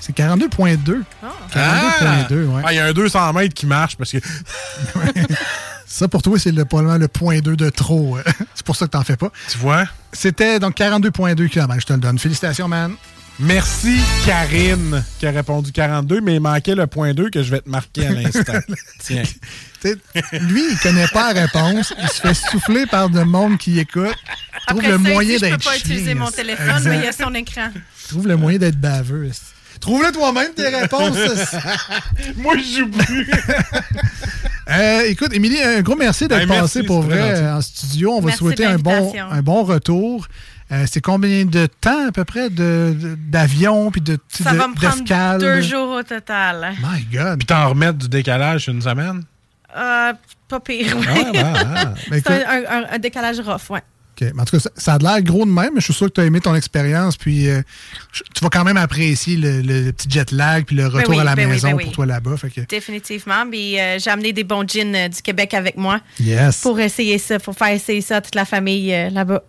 C'est 42.2. Ah. 42.2, ouais. Ah, il y a un 200 mètres qui marche parce que. Ça, pour toi, c'est le, probablement le point 2 de trop. euh. c'est pour ça que t'en fais pas. Tu vois? C'était donc 42.2 km, je te le donne. Félicitations, man. Merci, Karine, qui a répondu 42, mais il manquait le point 2 que je vais te marquer à l'instant. Tiens. T'sais, lui, il connaît pas la réponse. Il se fait souffler par de monde qui écoute. Il trouve Après le ça, moyen ici, je peux d'être pas chien, utiliser mon téléphone, Exact. mais il y a son écran. Il trouve le moyen d'être baveux. Trouve-le toi-même, tes réponses. Moi, je joue plus. Euh, écoute, Émilie, un gros merci d'être Hey, merci, passée pour vrai gentil. en studio. On va Merci souhaiter de un bon, un bon retour. Euh, c'est combien de temps à peu près de- de- d'avion puis de Ça de- va me prendre d'escale? deux jours au total. My God. Puis t'en remettre du décalage une semaine? Euh, pas pire, oui. Ah, bah, ah. Ben, c'est écoute- un, un- un décalage rough, ouais. OK. Mais En tout cas, ça, ça a l'air gros de même, mais je suis sûr que tu as aimé ton expérience. Puis euh, tu vas quand même apprécier le, le petit jet lag puis le Ben retour oui, à la ben oui, maison ben pour toi là-bas. Fait que, Définitivement. Puis euh, j'ai amené des bons jeans euh, du Québec avec moi. Yes. Pour essayer ça, pour faire essayer ça à toute la famille là-bas.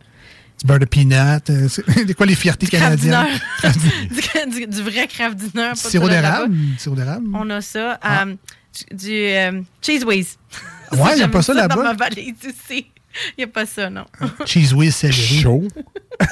du beurre de peanut. c'est quoi les fiertés canadiennes? du, du vrai craft dinner. Sirop d'érable? Sirop d'érable? On a ça. euh, du cheese whiz. Ouais, y a J'aime pas ça dans là-bas? ma valise aussi. Il n'y a pas ça, non. Cheese whiz céleri. Chaud.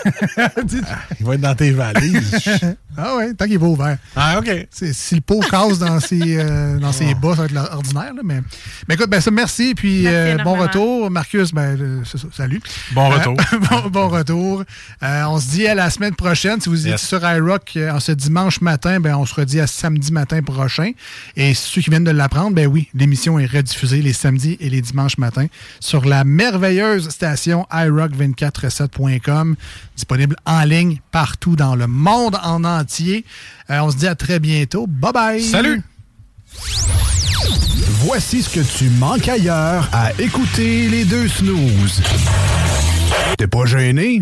Il va être dans tes valises. Ah ouais, tant qu'il est pas ouvert. Ah, OK. C'est- Si le pot casse dans ses, euh, dans ses bas, ça va être l'ordinaire. là, Mais, mais écoute, ben ça, merci. Puis Merci euh, bon retour. Marcus, ben, euh, ça, salut. Bon Euh, retour. bon, bon retour. Euh, on se dit à la semaine prochaine. Si vous êtes Yes. sur iRock euh, en ce dimanche matin, ben, on se redit à samedi matin prochain. Et ceux qui viennent de l'apprendre, ben oui, l'émission est rediffusée les samedis et les dimanches matins sur la merveilleuse station iRock247.com, disponible en ligne partout dans le monde en entier. Euh, on se dit à très bientôt. Bye bye. Salut. Voici ce que tu manques ailleurs à écouter les deux snooze. T'es pas gêné?